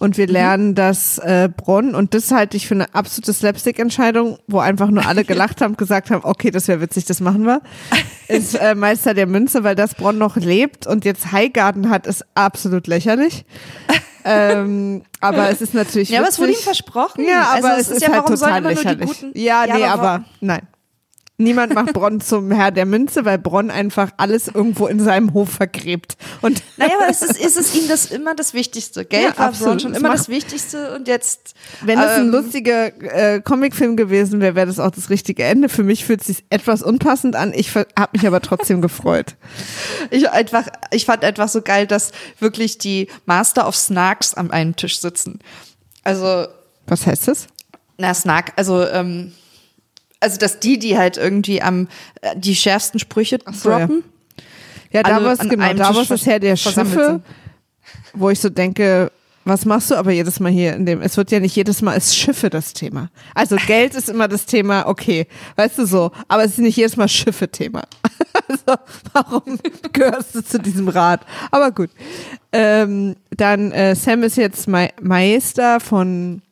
und wir lernen, dass äh, Bronn, und das halte ich für eine absolute Slapstick-Entscheidung, wo einfach nur alle [laughs] gelacht haben, gesagt haben, okay, das wäre witzig, das machen wir, [laughs] ist äh, Meister der Münze, weil das Bronn noch lebt und jetzt Highgarden hat, ist absolut lächerlich. [laughs] ähm, aber es ist natürlich Ja, aber es wurde ihm witzig. versprochen. Ja, aber also, es ist, ja, halt warum sollen total immer nur die lächerlich. guten. ja, nee, aber, wa- nein. Niemand macht Bronn zum Herr der Münze, weil Bronn einfach alles irgendwo in seinem Hof vergräbt. Und Naja, aber es ist, ist es ihm das immer das Wichtigste. Geld Ja, war absolut. Bron schon immer das Wichtigste und jetzt. wenn es ein ähm, lustiger äh, Comicfilm gewesen wäre, wäre das auch das richtige Ende. Für mich fühlt es sich etwas unpassend an. Ich habe mich aber trotzdem [laughs] gefreut. Ich einfach, ich fand einfach so geil, dass wirklich die Master of Snarks am einen Tisch sitzen. Also, Was heißt das? na, Snark, also, ähm, also, dass die, die halt irgendwie am, äh, die schärfsten Sprüche so, ja. droppen. Ja, da alle war es genau, da war es Herr der Schiffe, wo ich so denke, was machst du aber jedes Mal hier in dem, es wird ja nicht jedes Mal als Schiffe das Thema. Also Geld ist immer das Thema, okay, weißt du so, aber es ist nicht jedes Mal Schiffe-Thema. [laughs] Also warum [laughs] gehörst du zu diesem Rat? Aber gut. Ähm, dann äh, Sam ist jetzt Ma Maester von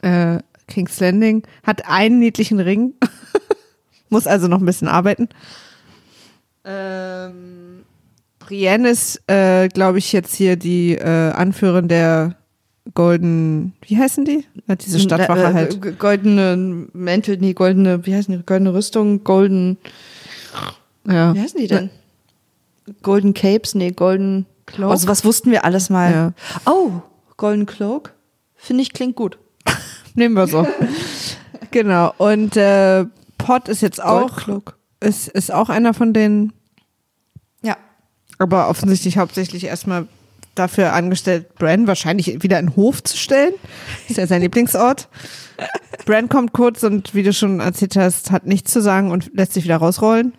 äh, King's Landing, hat einen niedlichen Ring, [laughs] muss also noch ein bisschen arbeiten. Ähm, Brienne ist, äh, glaube ich, jetzt hier die äh, Anführerin der Golden, wie heißen die? Ja, diese Stadtwache Äh, äh, halt. Goldene Mäntel, nee, goldene, wie heißen die? Goldene Rüstung, golden, Ja. wie heißen die denn? Golden Capes, nee, Golden Cloak? Also was wussten wir alles mal. Ja. Oh, Golden Cloak. Finde ich klingt gut. Nehmen wir so. [laughs] genau. Und äh, Pot ist jetzt auch, ist, ist auch einer von denen, Ja. aber offensichtlich hauptsächlich erstmal dafür angestellt, Bran wahrscheinlich wieder in den Hof zu stellen. Ist ja sein Lieblingsort. [laughs] Bran kommt kurz und wie du schon erzählt hast, hat nichts zu sagen und lässt sich wieder rausrollen.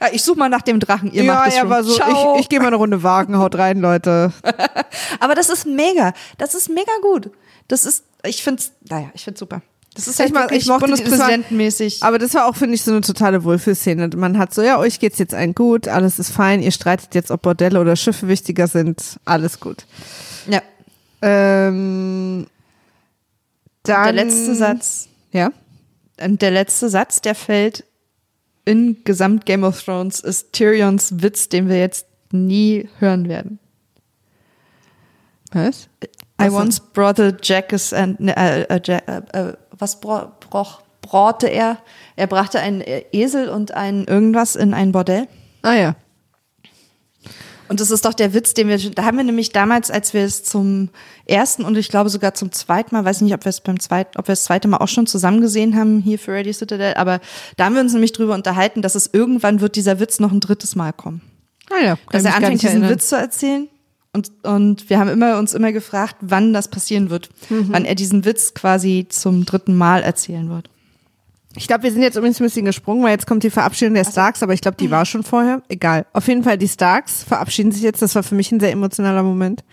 ja ich suche mal nach dem Drachen. Ihr macht es er schon. war so, Ciao. ich, ich gehe mal eine Runde wagen, haut rein, Leute. [laughs] Aber das ist mega. Das ist mega gut. Das ist, ich finde naja, ich finde super. Das ist halt mag- wirklich ich war- bundespräsidentenmäßig. Aber das war auch, finde ich, so eine totale Wohlfühlszene. Man hat so, ja, euch geht's jetzt allen gut, alles ist fein, ihr streitet jetzt, ob Bordelle oder Schiffe wichtiger sind, alles gut. Ja. Ähm, dann, Der letzte Satz. Ja. Und der letzte Satz, der fällt in Gesamt Game of Thrones, ist Tyrions Witz, den wir jetzt nie hören werden. Was? I once brought a Jackass and ne, äh, äh, äh, äh, was bro, broch, braute er? Er brachte einen Esel und ein irgendwas in ein Bordell. Ah ja. Und das ist doch der Witz, den wir, da haben wir nämlich damals, als wir es zum ersten und ich glaube sogar zum zweiten Mal, weiß nicht, ob wir es beim zweiten, ob wir das zweite Mal auch schon zusammen gesehen haben hier für Ready Citadel, aber da haben wir uns nämlich drüber unterhalten, dass es irgendwann wird dieser Witz noch ein drittes Mal kommen. Ah ja. Dass er anfängt, diesen. Witz zu erzählen. Und, und wir haben immer, uns immer gefragt, wann das passieren wird. Mhm. Wann er diesen Witz quasi zum dritten Mal erzählen wird. Ich glaube, wir sind jetzt übrigens ein bisschen gesprungen, weil jetzt kommt die Verabschiedung der Starks, aber ich glaube, die war schon vorher. Egal. Auf jeden Fall, die Starks verabschieden sich jetzt. Das war für mich ein sehr emotionaler Moment.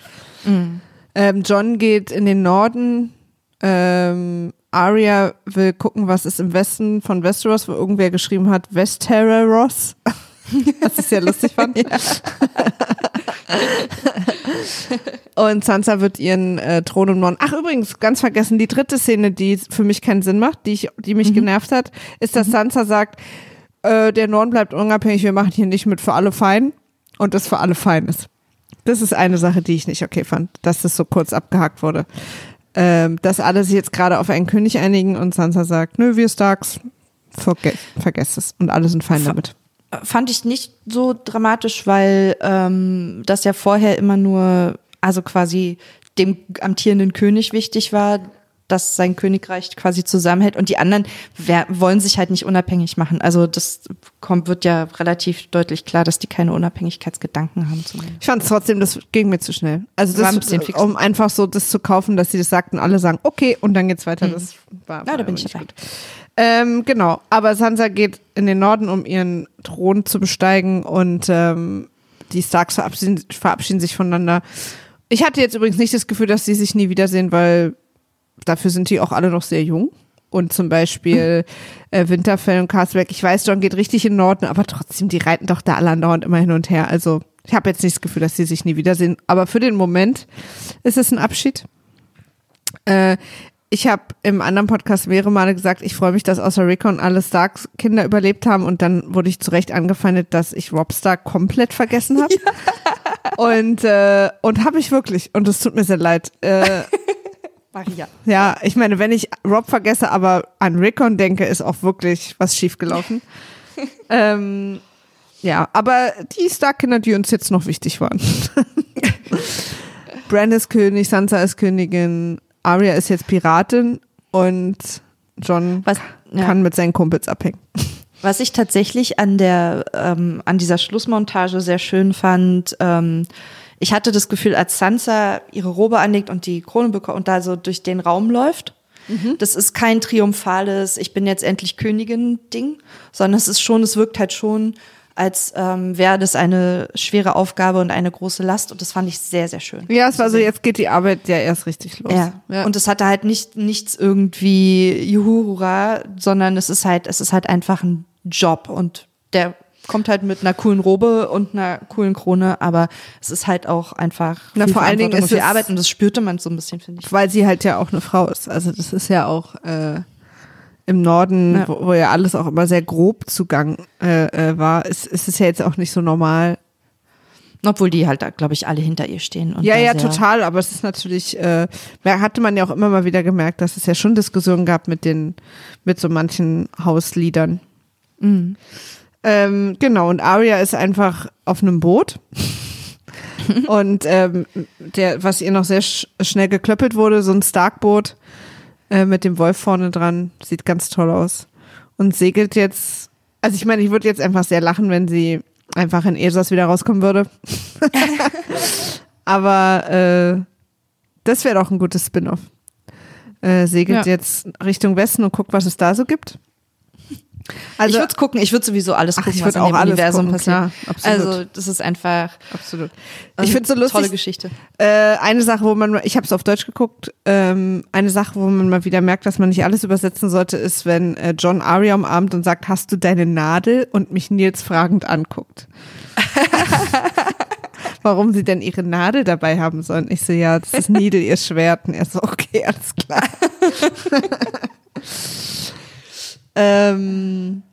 Ähm, John geht in den Norden ähm, Arya will gucken, was ist im Westen von Westeros, wo irgendwer geschrieben hat, Westeros. [laughs] [laughs] Was ich sehr lustig fand. Und Sansa wird ihren äh, Thron umbauen. Ach, übrigens, ganz vergessen, die dritte Szene, die für mich keinen Sinn macht, die, ich, die mich mhm. genervt hat, ist, dass mhm. Sansa sagt, äh, der Norden bleibt unabhängig, wir machen hier nicht mit für alle fein und das für alle fein ist. Das ist eine Sache, die ich nicht okay fand, dass das so kurz abgehakt wurde. Ähm, dass alle sich jetzt gerade auf einen König einigen und Sansa sagt, nö, wir Starks, verge vergesst es und alle sind fein damit fand ich nicht so dramatisch, weil ähm, das ja vorher immer nur, also quasi dem amtierenden König wichtig war, dass sein Königreich quasi zusammenhält und die anderen wer, wollen sich halt nicht unabhängig machen. Also das kommt, wird ja relativ deutlich klar, dass die keine Unabhängigkeitsgedanken haben. Ich fand es trotzdem, das ging mir zu schnell. Also das, ein um einfach so das zu kaufen, dass sie das sagten, alle sagen, okay, und dann geht's weiter. Mhm. Das war, ja, da bin ich. Gut. Ähm, genau, aber Sansa geht in den Norden, um ihren Thron zu besteigen und ähm, die Starks verabschieden, verabschieden sich voneinander. Ich hatte jetzt übrigens nicht das Gefühl, dass sie sich nie wiedersehen, weil dafür sind die auch alle noch sehr jung. Und zum Beispiel äh, Winterfell und Castleberg. Ich weiß, John geht richtig in den Norden, aber trotzdem, die reiten doch da alle andauernd immer hin und her. Also ich habe jetzt nicht das Gefühl, dass sie sich nie wiedersehen. Aber für den Moment ist es ein Abschied. Äh, ich habe im anderen Podcast mehrere Male gesagt, ich freue mich, dass außer Rickon alle Starks Kinder überlebt haben und dann wurde ich zurecht angefeindet, dass ich Rob Stark komplett vergessen habe. [laughs] Ja. Und äh, und habe ich wirklich und es tut mir sehr leid. Äh, [laughs] Maria. Ja, ich meine, wenn ich Rob vergesse, aber an Rickon denke, ist auch wirklich was schiefgelaufen. [laughs] ähm, ja, aber die Stark-Kinder, die uns jetzt noch wichtig waren. Bran ist König, Sansa ist Königin, Arya ist jetzt Piratin und John Was, ja. kann mit seinen Kumpels abhängen. Was ich tatsächlich an der ähm, an dieser Schlussmontage sehr schön fand, ähm, ich hatte das Gefühl, als Sansa ihre Robe anlegt und die Krone bekommt und da so durch den Raum läuft, mhm. das ist kein triumphales, ich bin jetzt endlich Königin Ding, sondern es ist schon, es wirkt halt schon als ähm, wäre das eine schwere Aufgabe und eine große Last. Und das fand ich sehr, sehr schön. Ja, es war so, jetzt geht die Arbeit ja erst richtig los. Ja. ja. Und es hatte halt nicht nichts irgendwie Juhu, hurra, sondern es ist halt, es ist halt einfach ein Job und der kommt halt mit einer coolen Robe und einer coolen Krone, aber es ist halt auch einfach Na, vor allen Dingen ist viel Arbeit und das spürte man so ein bisschen, finde ich. Weil sie halt ja auch eine Frau ist. Also das ist ja auch äh, im Norden, ja. Wo, wo, ja alles auch immer sehr grob Zugang äh, äh, war, ist, ist es ja jetzt auch nicht so normal. Obwohl die halt, glaube ich, alle hinter ihr stehen. ja, ja, total. Aber es ist natürlich, äh, hatte man ja auch immer mal wieder gemerkt, dass es ja schon Diskussionen gab mit den, mit so manchen Hausliedern. Mhm. Ähm, genau, und Aria ist einfach auf einem Boot. [laughs] und ähm, der, was ihr noch sehr sch schnell geklöppelt wurde, so ein Starkboot äh, mit dem Wolf vorne dran. Sieht ganz toll aus. Und segelt jetzt, also ich meine, ich würde jetzt einfach sehr lachen, wenn sie einfach in Esos wieder rauskommen würde. [laughs] Aber äh, das wäre doch ein gutes Spin-off. Äh, segelt ja. jetzt Richtung Westen und guckt, was es da so gibt. Also, ich würde gucken, ich würde sowieso alles gucken, Ach, was in dem Universum gucken, passiert. Klar, also das ist einfach absolut. Ich finde so lustig. Tolle Geschichte. Äh, eine Sache, wo man, ich habe es auf Deutsch geguckt. Ähm, eine Sache, wo man mal wieder merkt, dass man nicht alles übersetzen sollte, ist, wenn äh, John Arya umarmt und sagt, hast du deine Nadel und mich Nils fragend anguckt. [laughs] Warum sie denn ihre Nadel dabei haben sollen. Ich so, ja, das ist Needle, ihr Schwert. Und er so, okay, alles klar. [laughs] Ähm,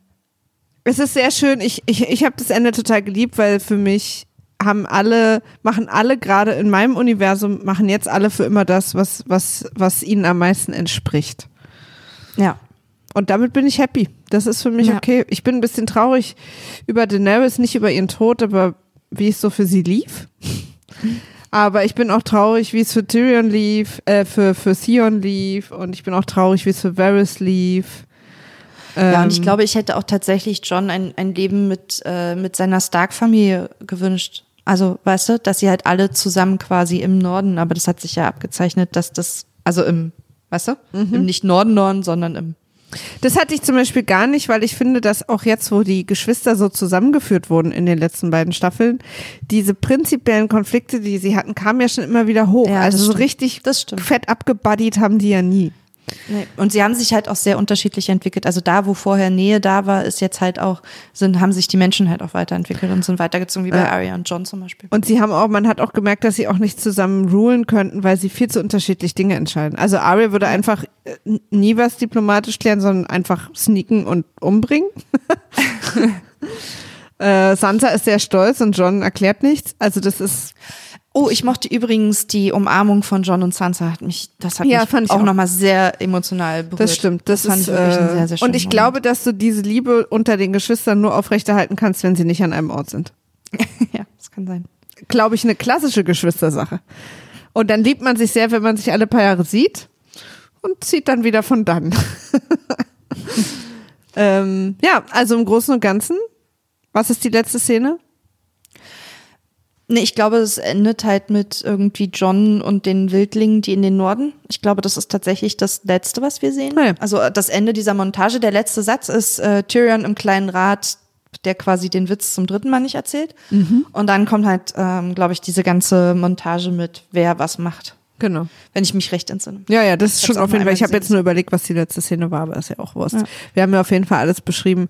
es ist sehr schön. Ich, ich, ich habe das Ende total geliebt, weil für mich haben alle, machen alle gerade in meinem Universum, machen jetzt alle für immer das, was, was, was ihnen am meisten entspricht. Ja. Und damit bin ich happy. Das ist für mich ja. okay. Ich bin ein bisschen traurig über Daenerys, nicht über ihren Tod, aber wie es so für sie lief. [laughs] Aber ich bin auch traurig, wie es für Tyrion lief, äh, für, für Theon lief. Und ich bin auch traurig, wie es für Varys lief. Ja, und ich ähm, glaube, ich hätte auch tatsächlich John ein, ein Leben mit, äh, mit seiner Stark-Familie gewünscht. Also, weißt du, dass sie halt alle zusammen quasi im Norden, aber das hat sich ja abgezeichnet, dass das, also im, weißt du, mhm. im nicht Norden Norden, sondern im das hatte ich zum Beispiel gar nicht, weil ich finde, dass auch jetzt, wo die Geschwister so zusammengeführt wurden in den letzten beiden Staffeln, diese prinzipiellen Konflikte, die sie hatten, kamen ja schon immer wieder hoch. Ja, also so richtig fett abgebuddied haben die ja nie. Nee. Und sie haben sich halt auch sehr unterschiedlich entwickelt. Also da, wo vorher Nähe da war, ist jetzt halt auch, sind, haben sich die Menschen halt auch weiterentwickelt und sind weitergezogen, wie bei Ja. Arya und John zum Beispiel. Und sie haben auch, man hat auch gemerkt, dass sie auch nicht zusammen rulen könnten, weil sie viel zu unterschiedlich Dinge entscheiden. Also Arya würde einfach äh, nie was diplomatisch klären, sondern einfach sneaken und umbringen. [laughs] äh, Sansa ist sehr stolz und John erklärt nichts. Also das ist Oh, ich mochte übrigens die Umarmung von John und Sansa. Hat mich, das hat Ja, mich fand ich auch auch. nochmal sehr emotional berührt. Das stimmt. Das, fand ist, ich wirklich äh, sehr, sehr schönen Und ich Moment. glaube, dass du diese Liebe unter den Geschwistern nur aufrechterhalten kannst, wenn sie nicht an einem Ort sind. [laughs] ja, das kann sein. Glaube ich, eine klassische Geschwistersache. Und dann liebt man sich sehr, wenn man sich alle paar Jahre sieht und zieht dann wieder von dann. [laughs] ähm, ja, also im Großen und Ganzen, was ist die letzte Szene? Nee, ich glaube, es endet halt mit irgendwie John und den Wildlingen, die in den Norden. Ich glaube, das ist tatsächlich das Letzte, was wir sehen. Ah ja. Also äh, das Ende dieser Montage. Der letzte Satz ist äh, Tyrion im kleinen Rat, der quasi den Witz zum dritten Mal nicht erzählt. Mhm. Und dann kommt halt, ähm, glaube ich, diese ganze Montage mit, wer was macht. Genau. Wenn ich mich recht entsinne. Ja, ja, das ist schon auf jeden Fall. Ich habe jetzt nur überlegt, was die letzte Szene war, aber ist ja auch Wurst. Ja. Wir haben ja auf jeden Fall alles beschrieben.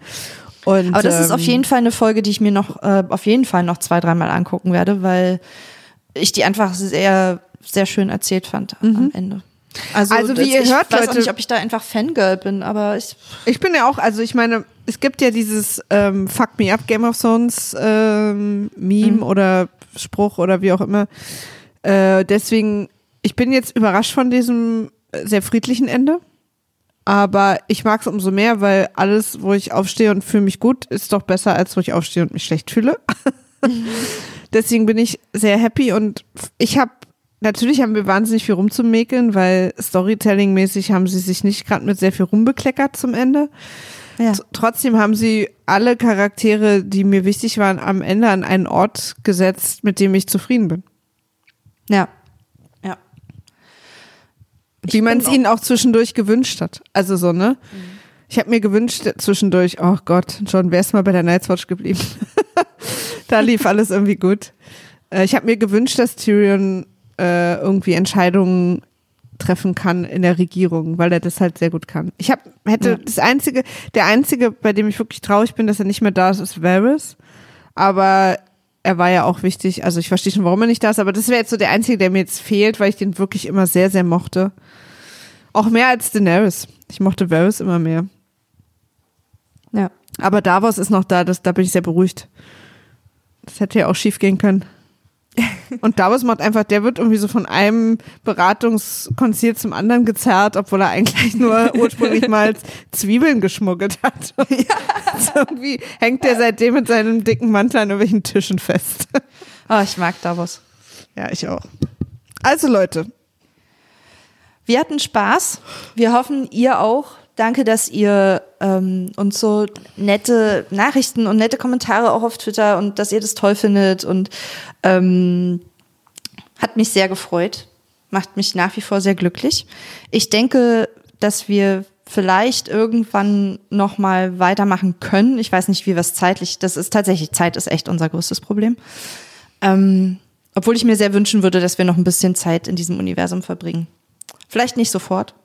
Und, Aber das ist auf ähm, jeden Fall eine Folge, die ich mir noch äh, auf jeden Fall noch zwei, dreimal angucken werde, weil ich die einfach sehr, sehr schön erzählt fand am Ende. Also, wie ihr ich hört, weiß Leute- auch nicht, ob ich da einfach Fangirl bin, aber ich Ich bin ja auch, also ich meine, es gibt ja dieses ähm, Fuck Me Up Game of Thrones ähm, Meme oder Spruch oder wie auch immer. Äh, deswegen, ich bin jetzt überrascht von diesem äh, sehr friedlichen Ende. Aber ich mag es umso mehr, weil alles, wo ich aufstehe und fühle mich gut, ist doch besser, als wo ich aufstehe und mich schlecht fühle. [laughs] Deswegen bin ich sehr happy und ich habe, natürlich haben wir wahnsinnig viel rumzumäkeln, weil Storytelling-mäßig haben sie sich nicht gerade mit sehr viel rumbekleckert zum Ende. ja. Trotzdem haben sie alle Charaktere, die mir wichtig waren, am Ende an einen Ort gesetzt, mit dem ich zufrieden bin. Ja. Wie man es ihnen auch zwischendurch gewünscht hat. Also so, ne? Ich habe mir gewünscht zwischendurch, oh Gott, John, wär's mal bei der Night's Watch geblieben. [laughs] da lief alles irgendwie gut. Äh, ich habe mir gewünscht, dass Tyrion äh, irgendwie Entscheidungen treffen kann in der Regierung, weil er das halt sehr gut kann. Ich hab, hätte Ja. das einzige, der einzige, bei dem ich wirklich traurig bin, dass er nicht mehr da ist, ist Varys. Aber er war ja auch wichtig. Also ich verstehe schon, warum er nicht da ist, aber das wäre jetzt so der einzige, der mir jetzt fehlt, weil ich den wirklich immer sehr, sehr mochte. Auch mehr als Daenerys. Ich mochte Varys immer mehr. Ja. Aber Davos ist noch da, das, da bin ich sehr beruhigt. Das hätte ja auch schief gehen können. Und Davos macht einfach, der wird irgendwie so von einem Beratungskonzil zum anderen gezerrt, obwohl er eigentlich nur ursprünglich [laughs] mal Zwiebeln geschmuggelt hat. [laughs] So irgendwie hängt der seitdem mit seinem dicken Mantel an irgendwelchen Tischen fest. Oh, ich mag Davos. Ja, ich auch. Also Leute, Wir hatten Spaß. Wir hoffen, ihr auch. Danke, dass ihr ähm, uns so nette Nachrichten und nette Kommentare auch auf Twitter und dass ihr das toll findet und ähm, hat mich sehr gefreut. Macht mich nach wie vor sehr glücklich. Ich denke, dass wir vielleicht irgendwann noch mal weitermachen können. Ich weiß nicht, wie es zeitlich. Das ist tatsächlich Zeit ist echt unser größtes Problem. Ähm, obwohl ich mir sehr wünschen würde, dass wir noch ein bisschen Zeit in diesem Universum verbringen. Vielleicht nicht sofort.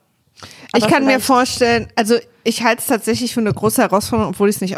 Ich aber kann mir vorstellen, also ich halte es tatsächlich für eine große Herausforderung, obwohl ich es nicht